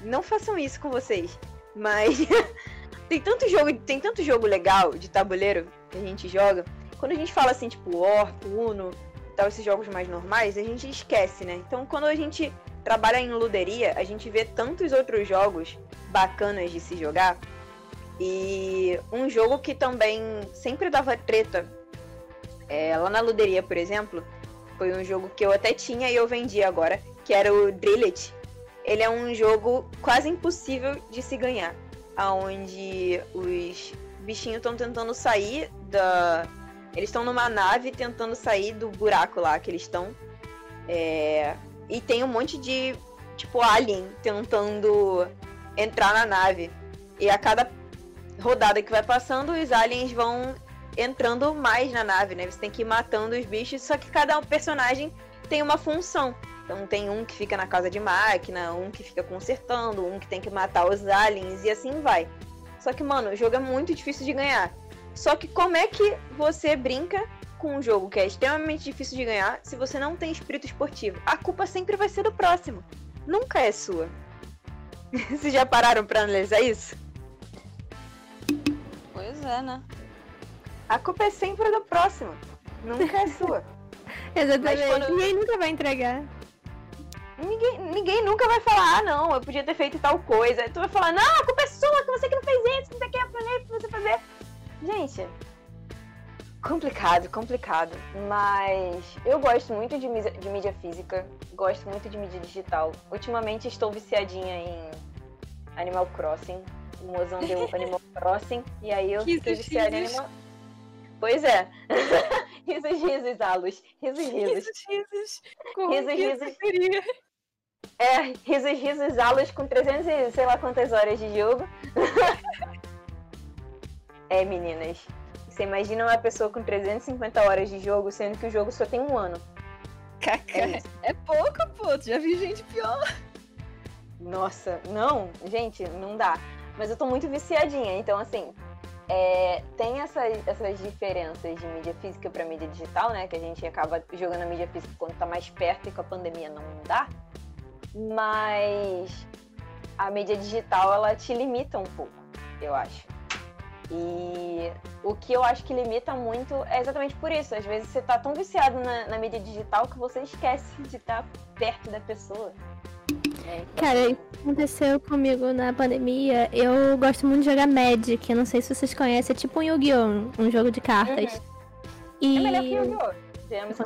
não façam isso com vocês. Mas tem tanto jogo, tem tanto jogo legal de tabuleiro que a gente joga. Quando a gente fala assim, tipo, War, Uno, tal, esses jogos mais normais, a gente esquece, né? Então quando a gente trabalha em luderia, a gente vê tantos outros jogos bacanas de se jogar. E um jogo que também sempre dava treta, é, lá na luderia, por exemplo, foi um jogo que eu até tinha e eu vendi agora, que era o Drill It. Ele é um jogo quase impossível de se ganhar, aonde os bichinhos estão tentando sair da. Eles estão numa nave tentando sair do buraco lá que eles estão. É, E tem um monte de, tipo, alien tentando entrar na nave. E a cada rodada que vai passando, os aliens vão entrando mais na nave, né? Você tem que ir matando os bichos, só que cada personagem tem uma função. Então tem um que fica na casa de máquina, um que fica consertando, um que tem que matar os aliens e assim vai. Só que, mano, o jogo é muito difícil de ganhar. Só que como é que você brinca com um jogo que é extremamente difícil de ganhar se você não tem espírito esportivo? A culpa sempre vai ser do próximo. Nunca é sua. Vocês já pararam pra analisar isso? Pois é, né? A culpa é sempre do próximo. Nunca é sua. Exatamente. quando- Ninguém nunca vai entregar. Ninguém, ninguém nunca vai falar, ah, não, eu podia ter feito tal coisa. Tu vai falar, não, a culpa é sua, que você que não fez isso, que você quer fazer pra você fazer. Gente, complicado, complicado. Mas eu gosto muito de, mídia- de mídia física, gosto muito de mídia digital. Ultimamente estou viciadinha em Animal Crossing. O mozão deu Animal Crossing, e aí eu fiquei Risos, viciada em. Animal... Pois é. risos, risos, Alus. Risos, risos. Risos, risos. Com Risos, risos. É, risos, risos, aulas com 300 e sei lá quantas horas de jogo. é, meninas. Você imagina uma pessoa com 350 horas de jogo, sendo que o jogo só tem um ano. É Cacá. isso. É pouco, pô. Já vi gente pior. Nossa, não, gente, não dá. Mas eu tô muito viciadinha, então assim, é, tem essas, essas diferenças de mídia física pra mídia digital, né? Que a gente acaba jogando a mídia física quando tá mais perto e com a pandemia não dá. mas a mídia digital ela te limita um pouco, eu acho. E o que eu acho que limita muito é exatamente por isso. Às vezes você tá tão viciado na, na mídia digital que você esquece de estar perto da pessoa. É. Cara, isso aconteceu comigo na pandemia. Eu gosto muito de jogar Magic. Eu não sei se vocês conhecem. É tipo um Yu-Gi-Oh! Um jogo de cartas. Uhum. E... É melhor que Yu-Gi-Oh! Vemos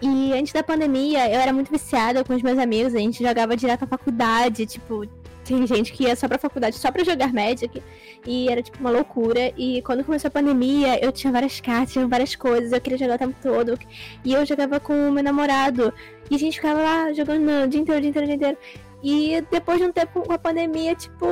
e E antes da pandemia, eu era muito viciada com os meus amigos. A gente jogava direto à faculdade. Tipo, tem gente que ia só pra faculdade só pra jogar Magic. E era tipo uma loucura. E quando começou a pandemia, eu tinha várias cartas, tinha várias coisas, eu queria jogar o tempo todo. E eu jogava com o meu namorado. E a gente ficava lá jogando o dia inteiro, o dia inteiro, o dia inteiro. E depois de um tempo com a pandemia, tipo,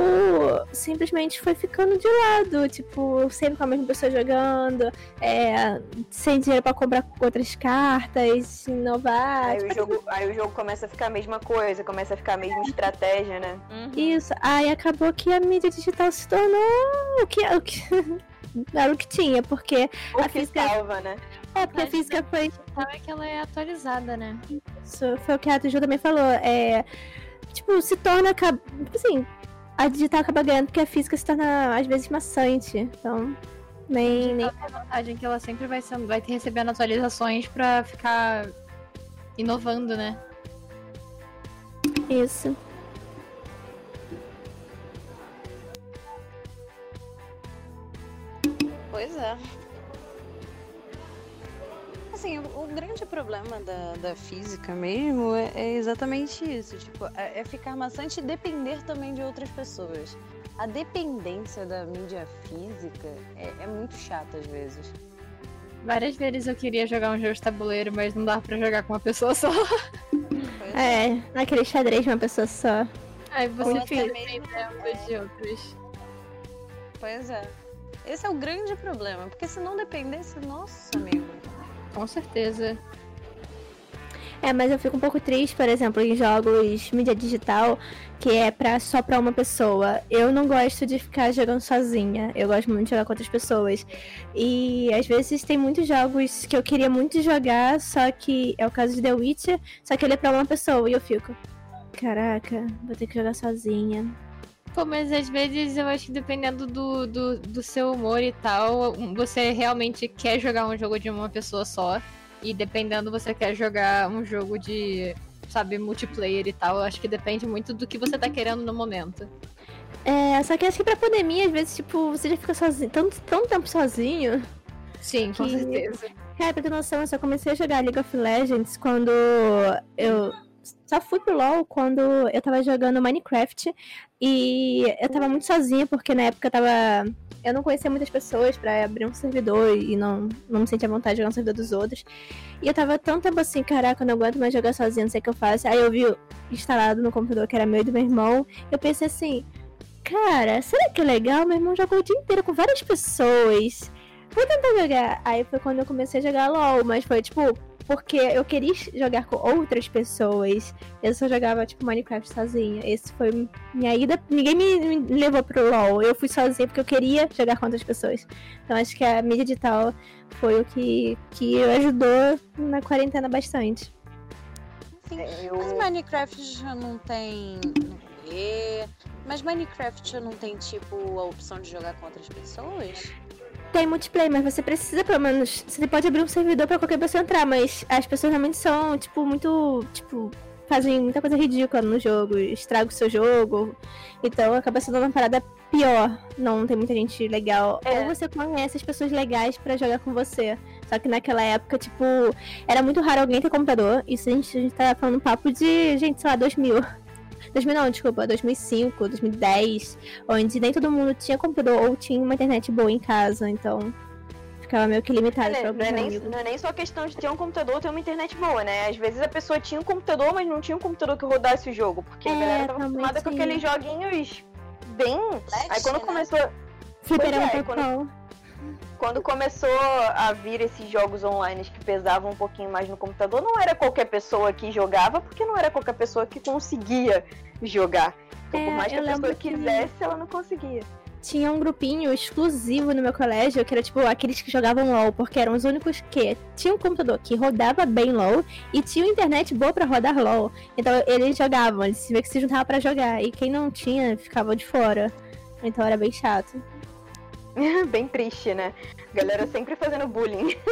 simplesmente foi ficando de lado. Tipo, sempre com a mesma pessoa jogando, é, sem dinheiro pra comprar outras cartas, inovar. Aí, tipo, o jogo, aí o jogo começa a ficar a mesma coisa, começa a ficar a mesma estratégia, né? Uhum. Isso. Aí acabou que a mídia digital se tornou o que, o que era o que tinha, porque o a que física salva, né? É, porque a física foi. É que ela é atualizada, né? Isso foi o que a Ju também falou. É tipo, se torna. Tipo assim, a digital acaba ganhando porque a física se torna, às vezes, maçante. Então, nem. nem... A vantagem que ela sempre vai, sendo, vai ter recebendo atualizações pra ficar inovando, né? Isso. Pois é assim, o, o, grande problema da, da física mesmo é, é exatamente isso. Tipo, é, é, ficar maçante e depender também de outras pessoas. A dependência da mídia física é, é muito chata às vezes. Várias vezes eu queria jogar um jogo de tabuleiro, mas não dava pra jogar com uma pessoa só. É, naquele xadrez de uma pessoa só. Aí você fica dependendo de outros. Pois é. Esse é o grande problema, porque se não dependesse, nossa, amigo. Com certeza. É, mas eu fico um pouco triste, por exemplo, em jogos mídia digital, que é pra, só pra uma pessoa. Eu não gosto de ficar jogando sozinha. Eu gosto muito de jogar com outras pessoas. E às vezes tem muitos jogos que eu queria muito jogar, só que é o caso de The Witcher, só que ele é pra uma pessoa e eu fico. Caraca, vou ter que jogar sozinha. Pô, mas às vezes eu acho que dependendo do, do, do, seu humor e tal, você realmente quer jogar um jogo de uma pessoa só. E dependendo você quer jogar um jogo de, sabe, multiplayer e tal, eu acho que depende muito do que você tá querendo no momento. É, só que acho que pra pandemia, às vezes, tipo, você já fica sozinho, tanto, tanto tempo sozinho. Sim, com que... certeza. Cara, pra ter noção, eu só comecei a jogar League of Legends quando eu só fui pro LoL quando eu tava jogando Minecraft e eu tava muito sozinha, porque na época eu tava. Eu não conhecia muitas pessoas para abrir um servidor e não, não me sentia vontade de jogar no servidor dos outros. E eu tava tão tempo assim, caraca, eu não aguento mais jogar sozinha, não sei o que eu faço. Aí eu vi instalado no computador que era meu e do meu irmão. Eu pensei assim, cara, será que é legal? Meu irmão jogou o dia inteiro com várias pessoas. Vou tentar jogar. Aí foi quando eu comecei a jogar LOL, mas foi tipo, porque eu queria jogar com outras pessoas. Eu só jogava, tipo, Minecraft sozinha. Esse foi minha ida. Ninguém me, me levou pro LoL. Eu fui sozinha porque eu queria jogar com outras pessoas. Então acho que a mídia digital foi o que, que ajudou na quarentena bastante. Sim, eu... mas Minecraft já não tem. Mas Minecraft já não tem, tipo, a opção de jogar com outras pessoas? Tem multiplayer, mas você precisa pelo menos. Você pode abrir um servidor pra qualquer pessoa entrar, mas as pessoas realmente são, tipo, muito. Tipo, fazem muita coisa ridícula no jogo, estragam o seu jogo. Então acaba sendo uma parada pior. Não tem muita gente legal. É. Ou você conhece as pessoas legais para jogar com você. Só que naquela época, tipo, era muito raro alguém ter computador. Isso a gente, a gente tá falando um papo de, gente, sei lá, 2000. 2000 não, desculpa, 2005, 2010, onde nem todo mundo tinha computador ou tinha uma internet boa em casa, então ficava meio que limitado é, não, é nem, não é nem só questão de ter um computador ou ter uma internet boa, né? Às vezes a pessoa tinha um computador, mas não tinha um computador que rodasse o jogo, porque é, a galera tava acostumada com aqueles joguinhos bem... Flash, Aí quando né? começou... Fliperama é, quando quando começou a vir esses jogos online que pesavam um pouquinho mais no computador, não era qualquer pessoa que jogava, porque não era qualquer pessoa que conseguia jogar. Então, é, por mais que a pessoa quisesse, que... ela não conseguia. tinha um grupinho exclusivo no meu colégio, que era tipo aqueles que jogavam LOL, porque eram os únicos que tinham um computador que rodava bem LOL e tinha internet boa para rodar LOL. Então eles jogavam, eles se, se juntavam para jogar. E quem não tinha ficava de fora. Então era bem chato. bem triste, né? Galera sempre fazendo bullying.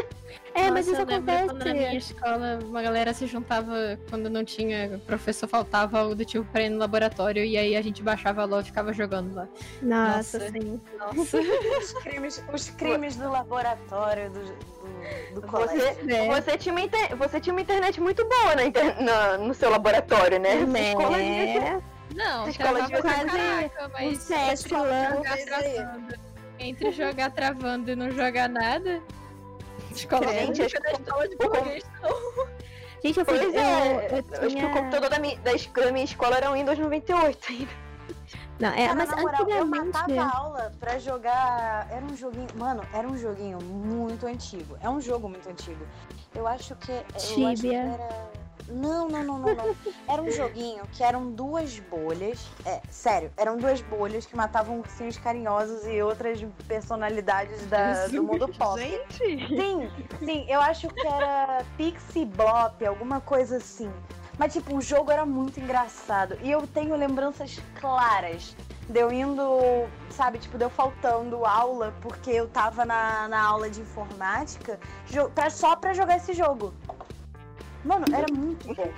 É, Nossa, mas isso acontece. Quando na minha escola, uma galera se juntava quando não tinha, o professor faltava algo do tipo pra ir no laboratório e aí a gente baixava lá e ficava jogando lá. Nossa, Nossa. sim. Nossa. Os crimes, os crimes do laboratório do, do, do colégio. Você, É. você, tinha uma inter- você tinha uma internet muito boa na inter- na- no seu laboratório, né? Sua escola Né? Não, escola pra quase caraca, Um mas sete. Entre jogar travando e não jogar nada. Escola Gente, da escola de português. Gente, eu fui. Pois é, eu eu acho que o tinha- computador da minha, da, da minha escola era um Windows 98 ainda. Não, é, Cara, mas na moral, eu matava a aula pra jogar. Era um joguinho. Mano, era um joguinho muito antigo. É um jogo muito antigo. Eu acho que. Eu acho que Tibia. era. Não, não, não, não, não. Era um joguinho que eram duas bolhas. É, sério, eram duas bolhas que matavam ursinhos carinhosos e outras personalidades da, do mundo pop. Gente! Sim, sim, eu acho que era Pixie Bop, alguma coisa assim. Mas, tipo, o jogo era muito engraçado. E eu tenho lembranças claras de eu indo, sabe, tipo, de eu faltando aula porque eu tava na, na aula de informática pra, só pra jogar esse jogo. Mano, era muito bom.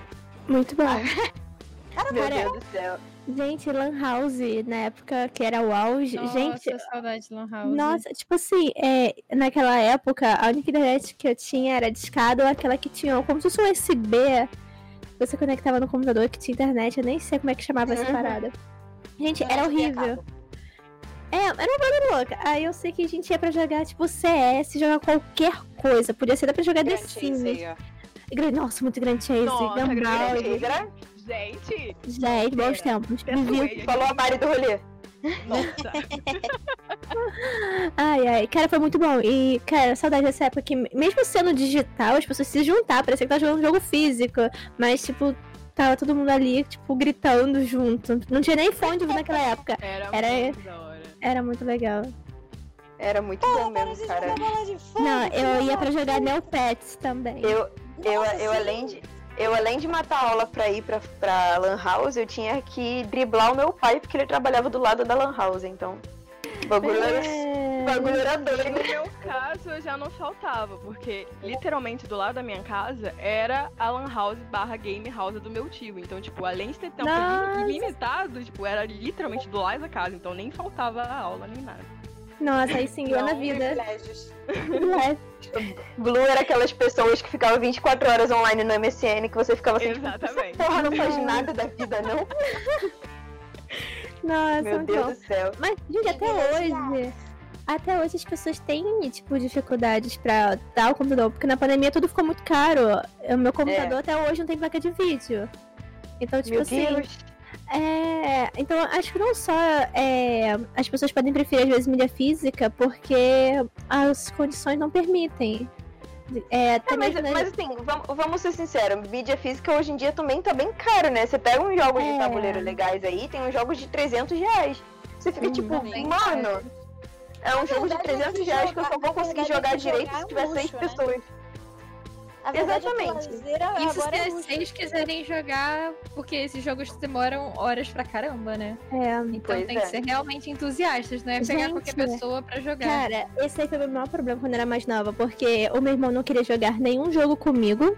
Muito bom. Era Meu Deus do céu. Gente, Lan House, na época que era o auge. Nossa, gente, saudade de Lan House. Nossa, tipo assim, é, naquela época, a única internet que eu tinha era discada ou aquela que tinha como se fosse um USB. Você conectava no computador que tinha internet, eu nem sei como é que chamava essa Uhum. parada. Gente, era horrível. É, era uma banda louca. Aí eu sei que a gente ia pra jogar, tipo, CS, jogar qualquer coisa. Podia ser, dá pra jogar The Grand Chase Sims. aí, Nossa, muito Grand Chase, Nossa, Gumball. Grand Gente, era- Gente! Gente, bons tempos. Vivi Persuade. Falou a Mari do rolê. Nossa! Ai, ai, cara, foi muito bom. E, cara, saudade dessa época que, mesmo sendo digital, as pessoas se juntavam, parecia que tava jogando um jogo físico. Mas, tipo, tava todo mundo ali, tipo, gritando junto. Não tinha nem fone de naquela época. Era, Era- muito da hora. Era muito legal. Era muito bom mesmo, cara. Não, eu ia pra jogar Neopets também. Eu, eu, eu além de. Eu, além de matar aula pra ir pra, pra Lan House, eu tinha que driblar o meu pai, porque ele trabalhava do lado da Lan House, então. O bagulho era, o É... bagulho era No doido. meu caso, eu já não faltava, porque literalmente do lado da minha casa era a lan house barra game house do meu tio. Então, tipo, além de ter tempo Nossa. limitado, tipo, era literalmente do lado da casa. Então nem faltava aula nem nada. Nossa, aí sim, eu na vida. privilégios. Blue era aquelas pessoas que ficavam 24 horas online no MSN, que você ficava assim, tipo, Exatamente. porra, não faz nada da vida, não? Nossa, Meu Deus bom. do céu. Mas, gente, até hoje. Até hoje as pessoas têm, tipo, dificuldades pra dar o computador, porque na pandemia tudo ficou muito caro. O meu computador até hoje não tem placa de vídeo. Então, tipo Meu assim. Deus. É. Então, acho que não só é, as pessoas podem preferir, às vezes, mídia física, porque as condições não permitem. É, É, mas, né, mas assim, vamos, vamos ser sinceros, mídia física hoje em dia também tá bem caro, né? Você pega uns jogos É. de tabuleiro legais aí, tem uns jogos de 300 reais. Você fica Uhum. tipo, mano, é um jogo de verdade, 300 esse reais que eu só vou conseguir jogar esse direito se é tiver seis né? Verdade é Exatamente. é se luxo. vocês quiserem jogar, porque esses jogos demoram horas pra caramba, né? é, Então tem é. que ser realmente entusiastas, não é pegar Gente, qualquer pessoa pra jogar. Cara, esse aí foi o meu maior problema quando eu era mais nova, porque o meu irmão não queria jogar nenhum jogo comigo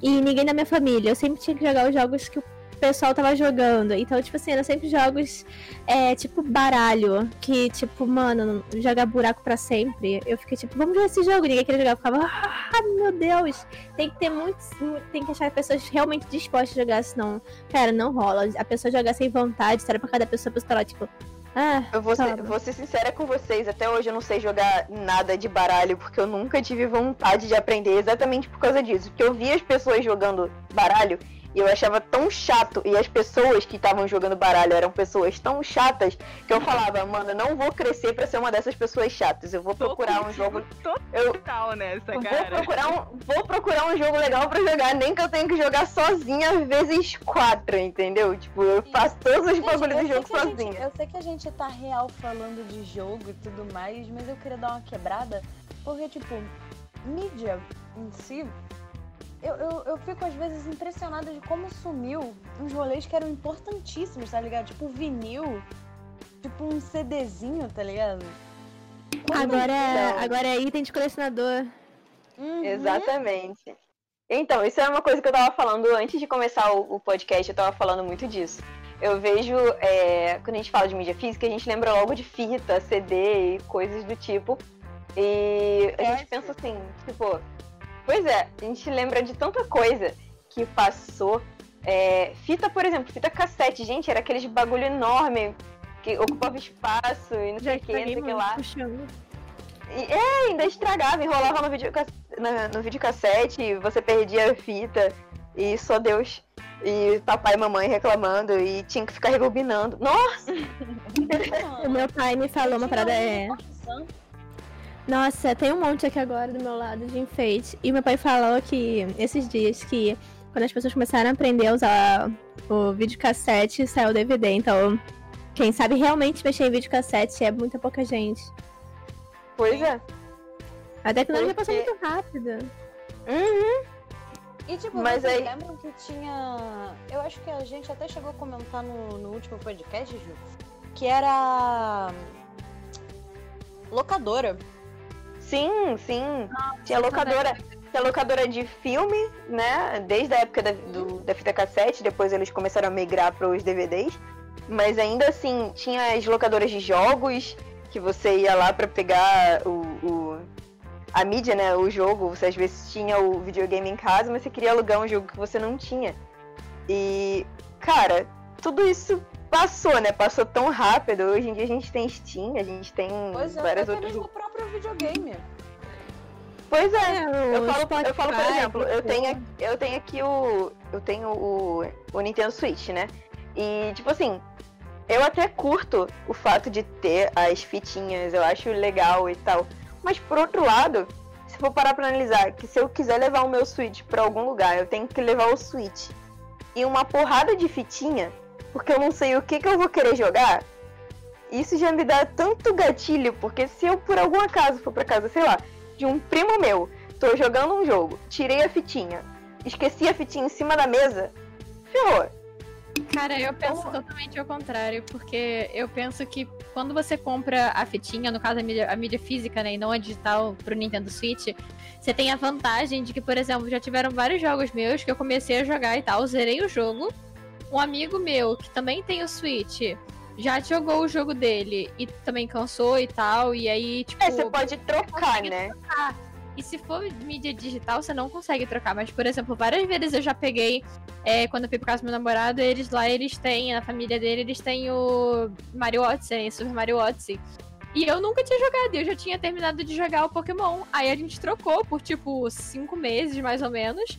e ninguém da minha família. Eu sempre tinha que jogar os jogos que o pessoal tava jogando. Então, tipo assim, eram sempre jogos é, tipo baralho, que, tipo, mano, jogar buraco pra sempre. Eu fiquei tipo, vamos jogar esse jogo. Ninguém queria jogar. Eu ficava, ah, meu Deus. Tem que ter muitos. Tem que achar pessoas realmente dispostas a jogar, senão, cara, não rola. A pessoa jogar sem vontade, será pra cada pessoa, a pessoa tá lá, tipo. Ah, Eu vou ser, vou ser sincera com vocês, até hoje eu não sei jogar nada de baralho, porque eu nunca tive vontade de aprender exatamente por causa disso. Porque eu via as pessoas jogando baralho E eu achava tão chato. E as pessoas que estavam jogando baralho eram pessoas tão chatas que eu falava, mano, não vou crescer pra ser uma dessas pessoas chatas. Eu vou procurar um jogo. Eu Total nessa, vou cara. procurar, um, vou procurar um jogo legal pra jogar, nem que eu tenha que jogar sozinha vezes quatro, entendeu? Tipo, eu faço todos os bagulhos eu do jogo que a gente- sozinha. eu sei que a gente tá real falando de jogo e tudo mais, mas eu queria dar uma quebrada, porque, tipo, mídia em si, eu, eu, eu fico às vezes impressionada de como sumiu uns rolês que eram importantíssimos, tá ligado? Tipo vinil, tipo um CDzinho, tá ligado? Agora, Então. agora é item de colecionador. Uhum. Exatamente. Então, isso é uma coisa que eu tava falando antes de começar o, o podcast, eu tava falando muito disso. Eu vejo, é, quando a gente fala de mídia física, a gente lembra logo de fita, CD e coisas do tipo. E a gente pensa assim, tipo, pois é, a gente lembra de tanta coisa que passou. É, fita, por exemplo, fita cassete, gente, era aqueles bagulho enorme que ocupava espaço e não sei o que, não sei o que lá. puxando. E, é, ainda estragava, enrolava no, vídeo, na, no videocassete, você perdia a fita, e só Deus. E papai e mamãe reclamando, e tinha que ficar rebobinando. Nossa! O meu pai me falou uma parada. É... Nossa, tem um monte aqui agora do meu lado de enfeite. E meu pai falou que esses dias que quando as pessoas começaram a aprender a usar o videocassete, saiu o DVD. Então, quem sabe realmente mexer em videocassete é muita pouca gente. Pois é. A tecnologia passou Porque- muito rápida. Uhum. E tipo, Mas vocês aí- lembram que tinha. Eu acho que a gente até chegou a comentar no, no último podcast, Ju, que era. Locadora. Sim, sim. tinha locadora. Tinha locadora de filme, né? Desde a época da, do- da fita cassete, depois eles começaram a migrar para os DVDs. Mas ainda assim, tinha as locadoras de jogos, que você ia lá para pegar o, o- a mídia, né? O jogo. Você às vezes tinha o videogame em casa, mas você queria alugar um jogo que você não tinha. E, cara, tudo isso passou, né? Passou tão rápido. Hoje em dia a gente tem Steam, a gente tem Pois é, várias até outras. mesmo o próprio videogame. Pois é. Eu o falo, eu falo, por Spotify, exemplo, eu tenho, eu tenho aqui o. Eu tenho o, o Nintendo Switch, né? E, tipo assim, eu até curto o fato de ter as fitinhas, eu acho legal e tal. Mas por outro lado, se for parar pra analisar, que se eu quiser levar o meu Switch pra algum lugar, eu tenho que levar o Switch e uma porrada de fitinha, porque eu não sei o que, que eu vou querer jogar. Isso já me dá tanto gatilho, porque se eu por algum acaso for pra casa, sei lá, de um primo meu, tô jogando um jogo, tirei a fitinha, esqueci a fitinha em cima da mesa, ferrou. Cara, eu penso totalmente ao contrário, porque eu penso que quando você compra a fitinha, no caso a mídia, a mídia física, né, e não a digital pro Nintendo Switch, você tem a vantagem de que, por exemplo, já tiveram vários jogos meus que eu comecei a jogar e tal, zerei o jogo. Um amigo meu que também tem o Switch já jogou o jogo dele e também cansou e tal, e aí, tipo. É, você pode trocar, né? E se for mídia digital, você não consegue trocar. Mas, por exemplo, várias vezes eu já peguei, é, quando eu fui por casa do meu namorado, eles lá, eles têm, na família dele, eles têm o Mario Odyssey, Super Mario Odyssey. E eu nunca tinha jogado, eu já tinha terminado de jogar o Pokémon. Aí a gente trocou por, tipo, cinco meses, mais ou menos.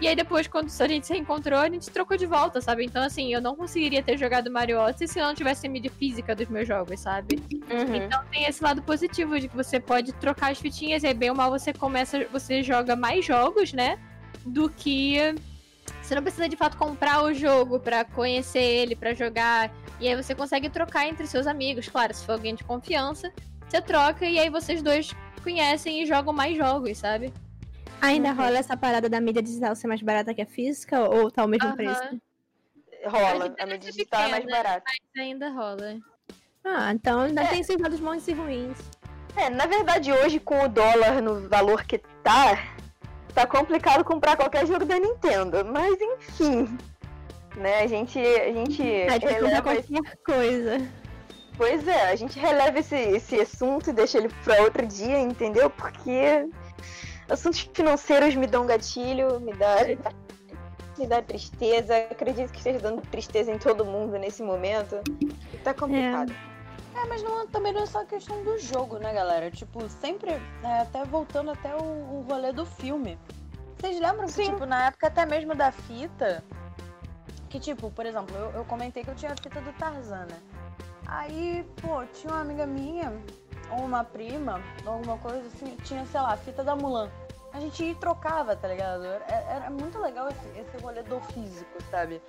E aí depois, quando a gente se reencontrou, a gente trocou de volta, sabe? Então, assim, eu não conseguiria ter jogado Mario Odyssey se eu não tivesse a mídia física dos meus jogos, sabe? Uhum. Então tem esse lado positivo de que você pode trocar as fitinhas e aí bem ou mal você começa, você joga mais jogos, né? Do que você não precisa de fato comprar o jogo pra conhecer ele, pra jogar. E aí você consegue trocar entre seus amigos, claro, se for alguém de confiança, você troca e aí vocês dois conhecem e jogam mais jogos, sabe? Ainda Uhum. rola essa parada da mídia digital ser mais barata que a física ou tá o mesmo Aham. preço? Rola, A a mídia digital é mais pequena. barata. Mas ainda rola. Ah, então ainda É. tem seus lados bons e ruins. É, na verdade, hoje com o dólar no valor que tá, tá complicado comprar qualquer jogo da Nintendo. Mas enfim. Né, a gente. A gente que comprar releva esse- qualquer coisa. Pois é, a gente releva esse, esse assunto e deixa ele pra outro dia, entendeu? Porque assuntos financeiros me dão gatilho, me dá. Me dá tristeza. Acredito que esteja dando tristeza em todo mundo nesse momento. Tá complicado. É, mas não, é- também não é só questão do jogo, né, galera? Tipo, sempre, é, até voltando até o, o rolê do filme. Vocês lembram que, Sim. tipo, na época até mesmo da fita, Que tipo, por exemplo, eu, eu comentei que eu tinha a fita do Tarzan, né? Aí, pô, tinha uma amiga minha, ou uma prima, ou alguma coisa assim, tinha, sei lá, a fita da Mulan. A gente trocava, tá ligado? Era, era muito legal esse, esse rolê do físico, sabe?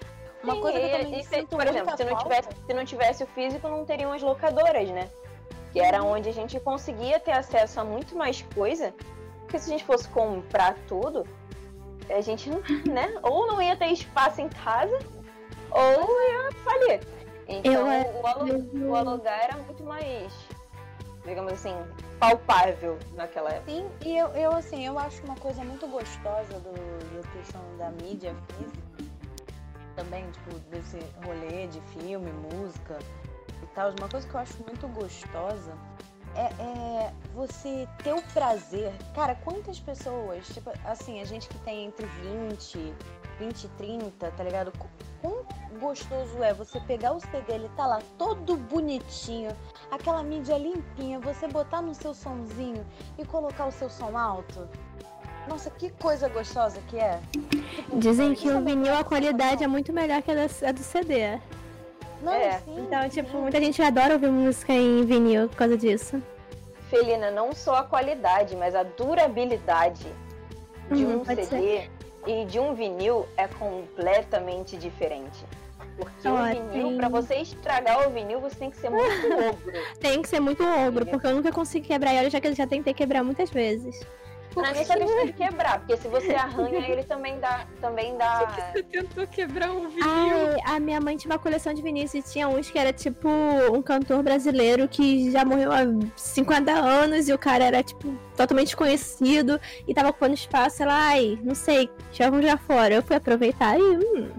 Uma Sim, coisa que eu também e se- por exemplo, se não, tivesse, se não tivesse o físico, não teriam as locadoras, né? Que era onde a gente conseguia ter acesso a muito mais coisa. Porque se a gente fosse comprar tudo, a gente né? Ou não ia ter espaço em casa, ou ia falir. Então Eu, é, o, alu- o alugar era muito mais, digamos assim, palpável naquela época. Sim, e eu, eu assim, eu acho uma coisa muito gostosa do, da questão da mídia física. Também, tipo, desse rolê de filme, música e tal. Uma coisa que eu acho muito gostosa é, é você ter o prazer. Cara, quantas pessoas, tipo, assim, a gente que tem entre 20, 20 e 30, tá ligado? Qu- Quão gostoso é você pegar o CD, ele tá lá todo bonitinho, aquela mídia limpinha, você botar no seu sonzinho e colocar o seu som alto. Nossa, que coisa gostosa que é. Dizem que é o uma vinil, a qualidade é muito melhor que a, do CD. Não, É. sim, Então, tipo, sim. muita gente adora ouvir música em vinil por causa disso. Felina, não só a qualidade, mas a durabilidade de Uhum, um CD e de um vinil é completamente diferente. Porque o vinil, tem- pra você estragar o vinil, você tem que ser muito ogro. Tem que ser muito ogro, porque eu nunca consegui quebrar ele, já que eu já tentei quebrar muitas vezes. Não é nem só questão de quebrar, porque se você arranha, ele também dá. Também dá. Você tentou quebrar um vinil. Ai, a minha mãe tinha uma coleção de vinis e tinha uns que era tipo um cantor brasileiro que já morreu há 50 anos e o cara era tipo totalmente desconhecido e tava ocupando espaço, ela, ai, não sei, já vamos jogar fora. Eu fui aproveitar e hum,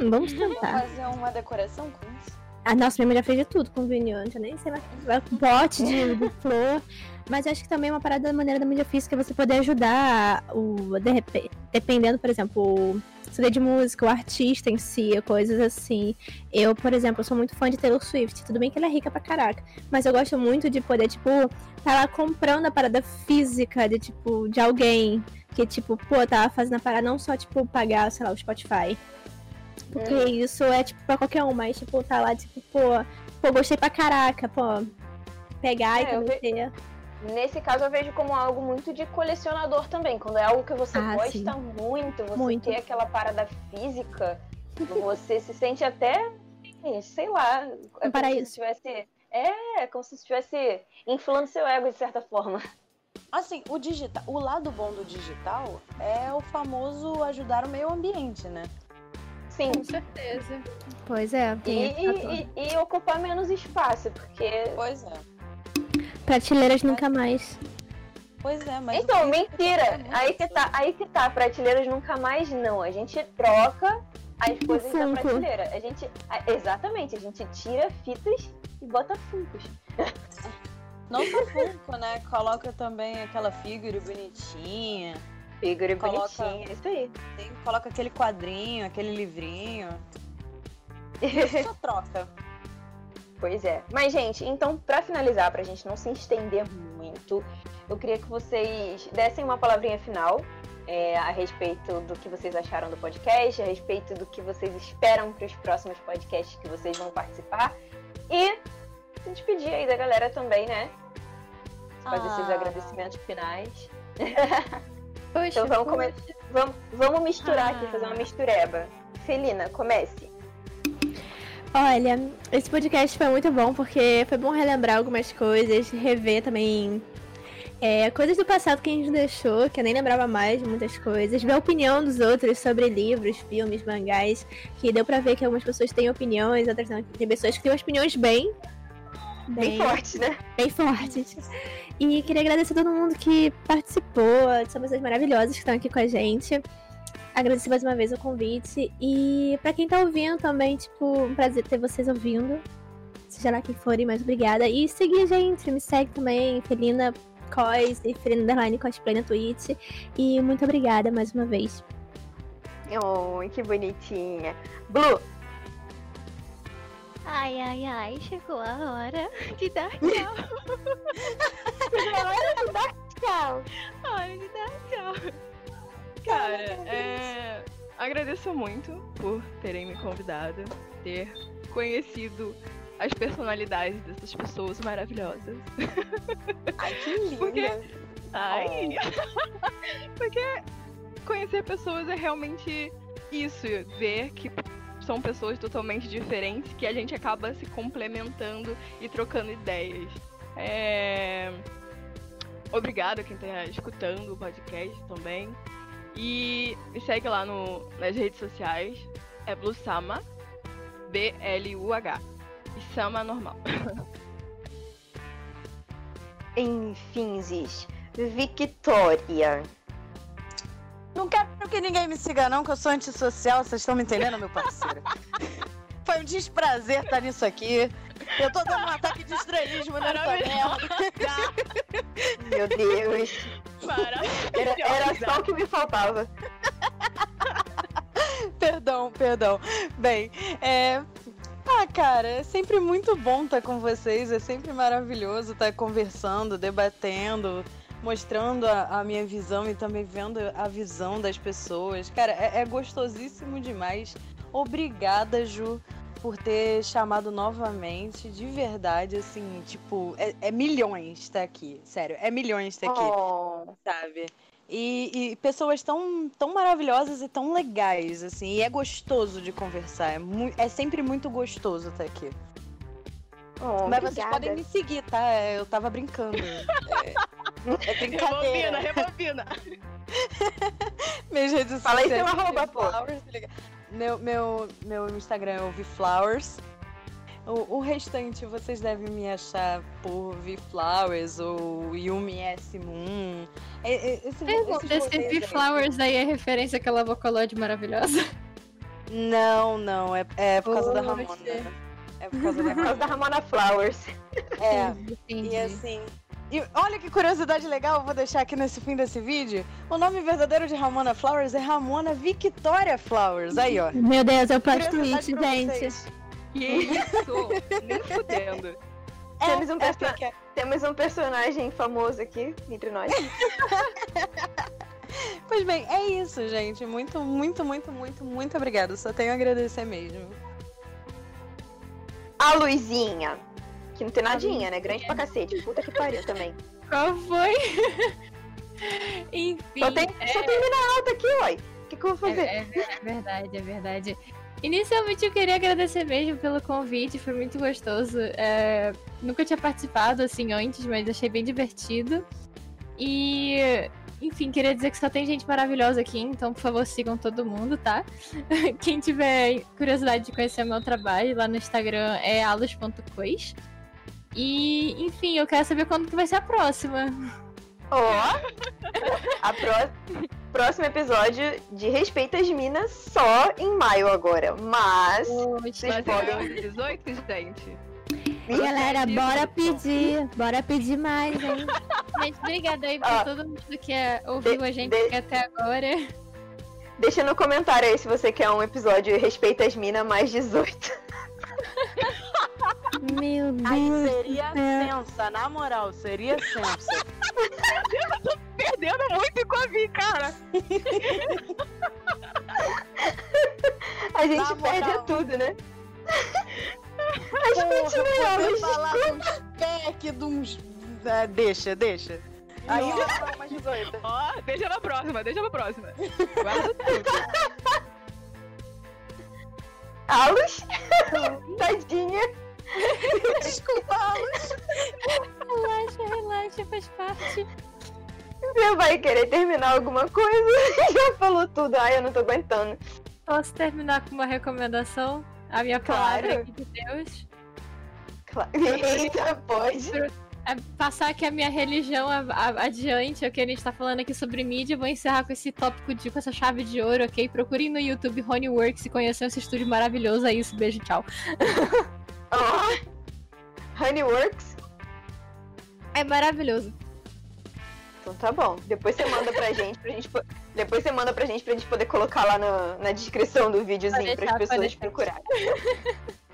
hum, vamos tentar. fazer uma decoração com isso. A nossa minha mãe já fez de tudo com vinil, não tinha nem sei mais. Pote de, de flor. Mas acho que também é uma parada da maneira da mídia física você poder ajudar o. De repente, dependendo, por exemplo, o CD de música, o artista em si, coisas assim. Eu, por exemplo, sou muito fã de Taylor Swift. Tudo bem que ela é rica pra caraca. Mas eu gosto muito de poder, tipo, tá lá comprando a parada física de, tipo, de alguém. Que, tipo, pô, tava fazendo a parada não só, tipo, pagar, sei lá, o Spotify. Porque isso é, tipo, pra qualquer um, mas, tipo, tá lá, tipo, pô, pô, gostei pra caraca, pô. Pegar e É, eu ve- conhecer. Nesse caso, eu vejo como algo muito de colecionador também. Quando é algo que você Ah, gosta sim. muito, você Muito. ter aquela parada física, você se sente até, sei lá, é Um como paraíso. se estivesse. É, como se estivesse inflando seu ego de certa forma. Assim, o digital, o lado bom do digital é o famoso ajudar o meio ambiente, né? Sim. Com certeza. Pois é, E, tem e, e- e ocupar menos espaço, porque. Pois é. Prateleiras nunca mais. Pois é, mas. Então, mentira! é muito Aí que tá, aí que tá. Prateleiras nunca mais não. A gente troca as coisas da prateleira. A gente. a- exatamente, a gente tira fitas e bota funcos. Não só Funko, né? Coloca também aquela figura bonitinha. Figura Coloca- bonitinha, isso aí. Tem, coloca aquele quadrinho, aquele livrinho. Isso só troca. Pois é. Mas, gente, então, pra finalizar, pra gente não se estender muito, eu queria que vocês dessem uma palavrinha final é, a respeito do que vocês acharam do podcast, a respeito do que vocês esperam para os próximos podcasts que vocês vão participar. E se despedir aí da galera também, né? Fazer esses Ah. agradecimentos finais. Poxa, Então vamos, poxa. vamos, vamos misturar aqui, Ah. fazer uma mistureba. Felina, comece. Olha, esse podcast foi muito bom porque foi bom relembrar algumas coisas, rever também é, coisas do passado que a gente deixou, que eu nem lembrava mais de muitas coisas, ver a opinião dos outros sobre livros, filmes, mangás, que deu pra ver que algumas pessoas têm opiniões, outras não. Tem pessoas que têm opiniões bem. Bem forte, né? bem fortes. E queria agradecer a todo mundo que participou, são pessoas maravilhosas que estão aqui com a gente. Agradecer mais uma vez o convite. E pra quem tá ouvindo também, tipo, um prazer ter vocês ouvindo. Seja lá quem forem, mais obrigada. E seguir a gente, me segue também, Felina Cos e Felina Underline Cosplay na Twitch. E muito obrigada mais uma vez. Oh, que bonitinha. Blue, Ai, ai, ai, chegou a hora de dar tchau. tchau. Hora de dar tchau. Cara, é... agradeço muito por terem me convidado, ter conhecido as personalidades dessas pessoas maravilhosas. Ai, que linda. Porque- Ai! Porque conhecer pessoas é realmente isso, ver que são pessoas totalmente diferentes que a gente acaba se complementando e trocando ideias. É... Obrigada quem está escutando o podcast também. E me segue lá no, nas redes sociais. É Blusama. B-L-U-H. E Sama normal. Enfinzes. Victoria. Não quero que ninguém me siga, não, que eu sou antissocial, vocês estão me entendendo, meu parceiro? Foi um desprazer estar nisso aqui. Eu tô dando um ataque de estrelismo nessa merda. Meu Deus. Era, era só o que me faltava. Perdão, perdão. Bem, é. Ah, cara, é sempre muito bom estar com vocês, é sempre maravilhoso estar conversando, debatendo, mostrando a, a minha visão e também vendo a visão das pessoas. Cara, é, é gostosíssimo demais. Obrigada, Ju, por ter chamado novamente. De verdade, assim, tipo, é, é milhões estar aqui. Sério, é milhões estar aqui Oh. sabe? E, e pessoas tão, tão maravilhosas e tão legais, assim. E é gostoso de conversar. É, é sempre muito gostoso estar aqui. Oh, Mas vocês obrigada. podem me seguir, tá? Eu tava brincando. É, é Rebobina, brincadeira. rebobina. Minhas redes Fala aí seu arroba, pô. Meu, meu, meu Instagram é o Vflowers. O, o restante vocês devem me achar por Vflowers ou Yumi S Moon. Esse- Pergunta, esse P aí. Flowers aí é referência àquela Vocaloid maravilhosa? Não, não, é, é por causa da Poxa. Ramona. É por causa da Por causa Ramona. da Ramona Flowers. É, Entendi. e assim. E olha que curiosidade legal, eu vou deixar aqui nesse fim desse vídeo. O nome verdadeiro de Ramona Flowers é Ramona Victoria Flowers. Aí, ó. Meu Deus, é o plot twist, gente. vocês. Que isso? Nem fudendo. É, Temos um é perso- Temos um personagem famoso aqui entre nós. Pois bem, é isso, gente. Muito, muito, muito, muito, muito obrigada. Só tenho a agradecer mesmo. A Luizinha. Que não tem nadinha, né? Grande pra cacete. Puta que pariu também. Qual foi? Enfim. Só tem, só tem mina alta aqui, uai. O que, que eu vou fazer? É, é- é verdade, é verdade. Inicialmente eu queria agradecer mesmo pelo convite, foi muito gostoso. É, nunca tinha participado assim antes, mas achei bem divertido. E, enfim, queria dizer que só tem gente maravilhosa aqui, então por favor sigam todo mundo, tá? Quem tiver curiosidade de conhecer meu trabalho lá no Instagram é alos.cois. E, enfim, eu quero saber quando que vai ser a próxima. Ó, a pró- próximo episódio de Respeita as Minas só em maio agora. Mas. Vocês Mas podem. é 18, gente. Galera, bora pedir. Bora pedir mais, hein? Gente, obrigada aí pra Ah. todo mundo que é, ouviu De- a gente de- aqui até agora. Deixa no comentário aí se você quer um episódio Respeita as Minas mais 18. Meu Aí Deus. seria É. sensa, na moral, seria sensa. Perdendo muito com a Vi, cara. A gente Na perde moral. tudo, né? Porra, continuamos. poder falar de uns pack de uns... É, deixa, deixa. Aí mais 18. Ó, deixa na próxima, deixa na próxima. Guarda tudo. Alus? Tadinha. Desculpa, Relaxa, relaxa, faz parte. Você vai querer terminar alguma coisa? Já falou tudo. Ai, eu não tô aguentando. Posso terminar com uma recomendação? A minha Claro. palavra aqui de Deus. Claro. Eita, pode. É passar aqui a minha religião a- a- adiante, ok? A gente tá falando aqui sobre mídia. Vou encerrar com esse tópico de com essa chave de ouro, ok? Procurem no YouTube Honeyworks e conheçam esse estúdio maravilhoso. É isso, beijo, tchau. Ó. Honeyworks? É maravilhoso. Então tá bom. Depois você manda pra gente, pra gente. po- Depois você manda pra gente pra gente poder colocar lá no- na descrição do videozinho para as pessoas procurarem.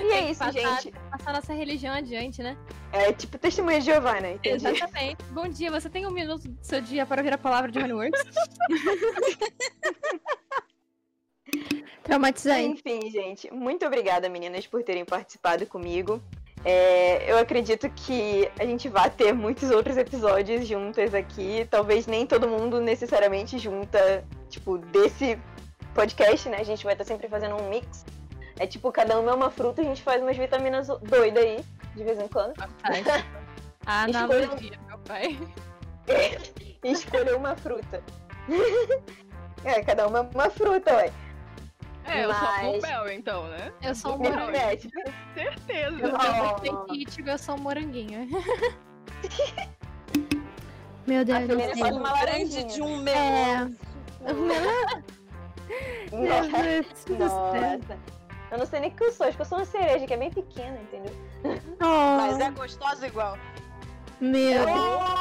E é isso, passar- gente. Passar nossa religião adiante, né? É tipo testemunha de Jeová, né? Entendi. Exatamente. Bom dia, você tem um minuto do seu dia para ouvir a palavra de Honeyworks? Traumatizante. Enfim, gente, muito obrigada, meninas, por terem participado comigo. É, eu acredito que a gente vai ter muitos outros episódios juntas aqui. Talvez nem todo mundo necessariamente junta, tipo, desse podcast, né? A gente vai estar sempre fazendo um mix. É tipo, cada uma é uma fruta, a gente faz umas vitaminas doidas aí, de vez em quando. A Escolha- analogia, meu pai. escolher uma fruta. é, cada uma é uma fruta, ué. É, eu sou Mas- blueberry, então, né? Eu sou um Me moranguinho. Certeza. Eu Oh. gostei Ichigo, eu sou um moranguinho. Meu A Deus do Felina é uma Grande laranjinha. de um É. melão. Meu Nossa. Nossa. Eu não sei nem o que eu sou, acho que eu sou uma cereja, que é bem pequena, entendeu? Oh, Mas é gostosa igual. Meu Deus. Oh!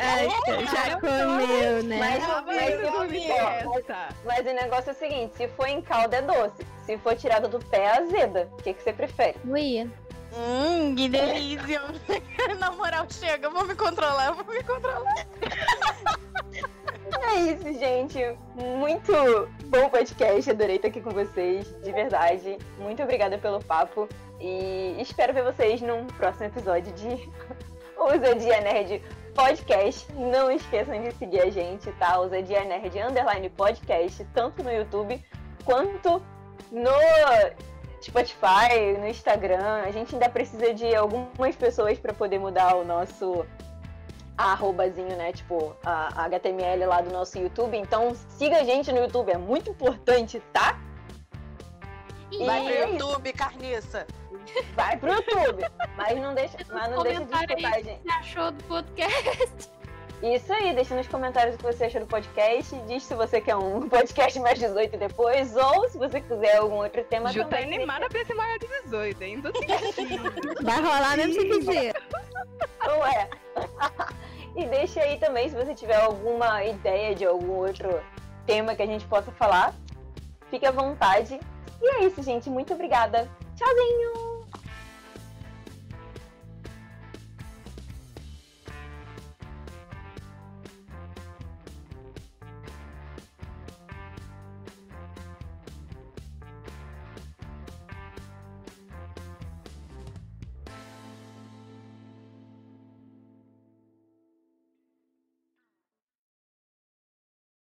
Ai, já comeu, né? Mas, mas, mas essa. mas o negócio é o seguinte, se for em calda é doce, se for tirada do pé é azeda. O que, que você prefere? Ui. Hum, que delícia. Na moral, chega, eu vou me controlar, eu vou me controlar. É isso, gente. Muito bom podcast. Adorei estar aqui com vocês, de verdade. Muito obrigada pelo papo. E espero ver vocês num próximo episódio de Ousadia Nerd Podcast. Não esqueçam de seguir a gente, tá? Ousadia Nerd Underline Podcast, tanto no YouTube quanto no Spotify, no Instagram. A gente ainda precisa de algumas pessoas para poder mudar o nosso arrobazinho, né? Tipo, a a HTML lá do nosso YouTube. Então siga a gente no YouTube, é muito importante, tá? E Vai pro. YouTube, carniça. Vai pro YouTube. Mas não deixa, mas não deixa de escutar gente. que você achou do podcast. Isso aí, deixa nos comentários o que você achou do podcast. Diz se você quer um podcast mais 18 depois, ou se você quiser algum outro tema Ju tá também. animada pra ser maior de 18, hein? Tô sentindo. Vai rolar mesmo se quiser. Não é. e deixa aí também se você tiver alguma ideia de algum outro tema que a gente possa falar. Fique à vontade. E é isso, gente. Muito obrigada. Tchauzinho!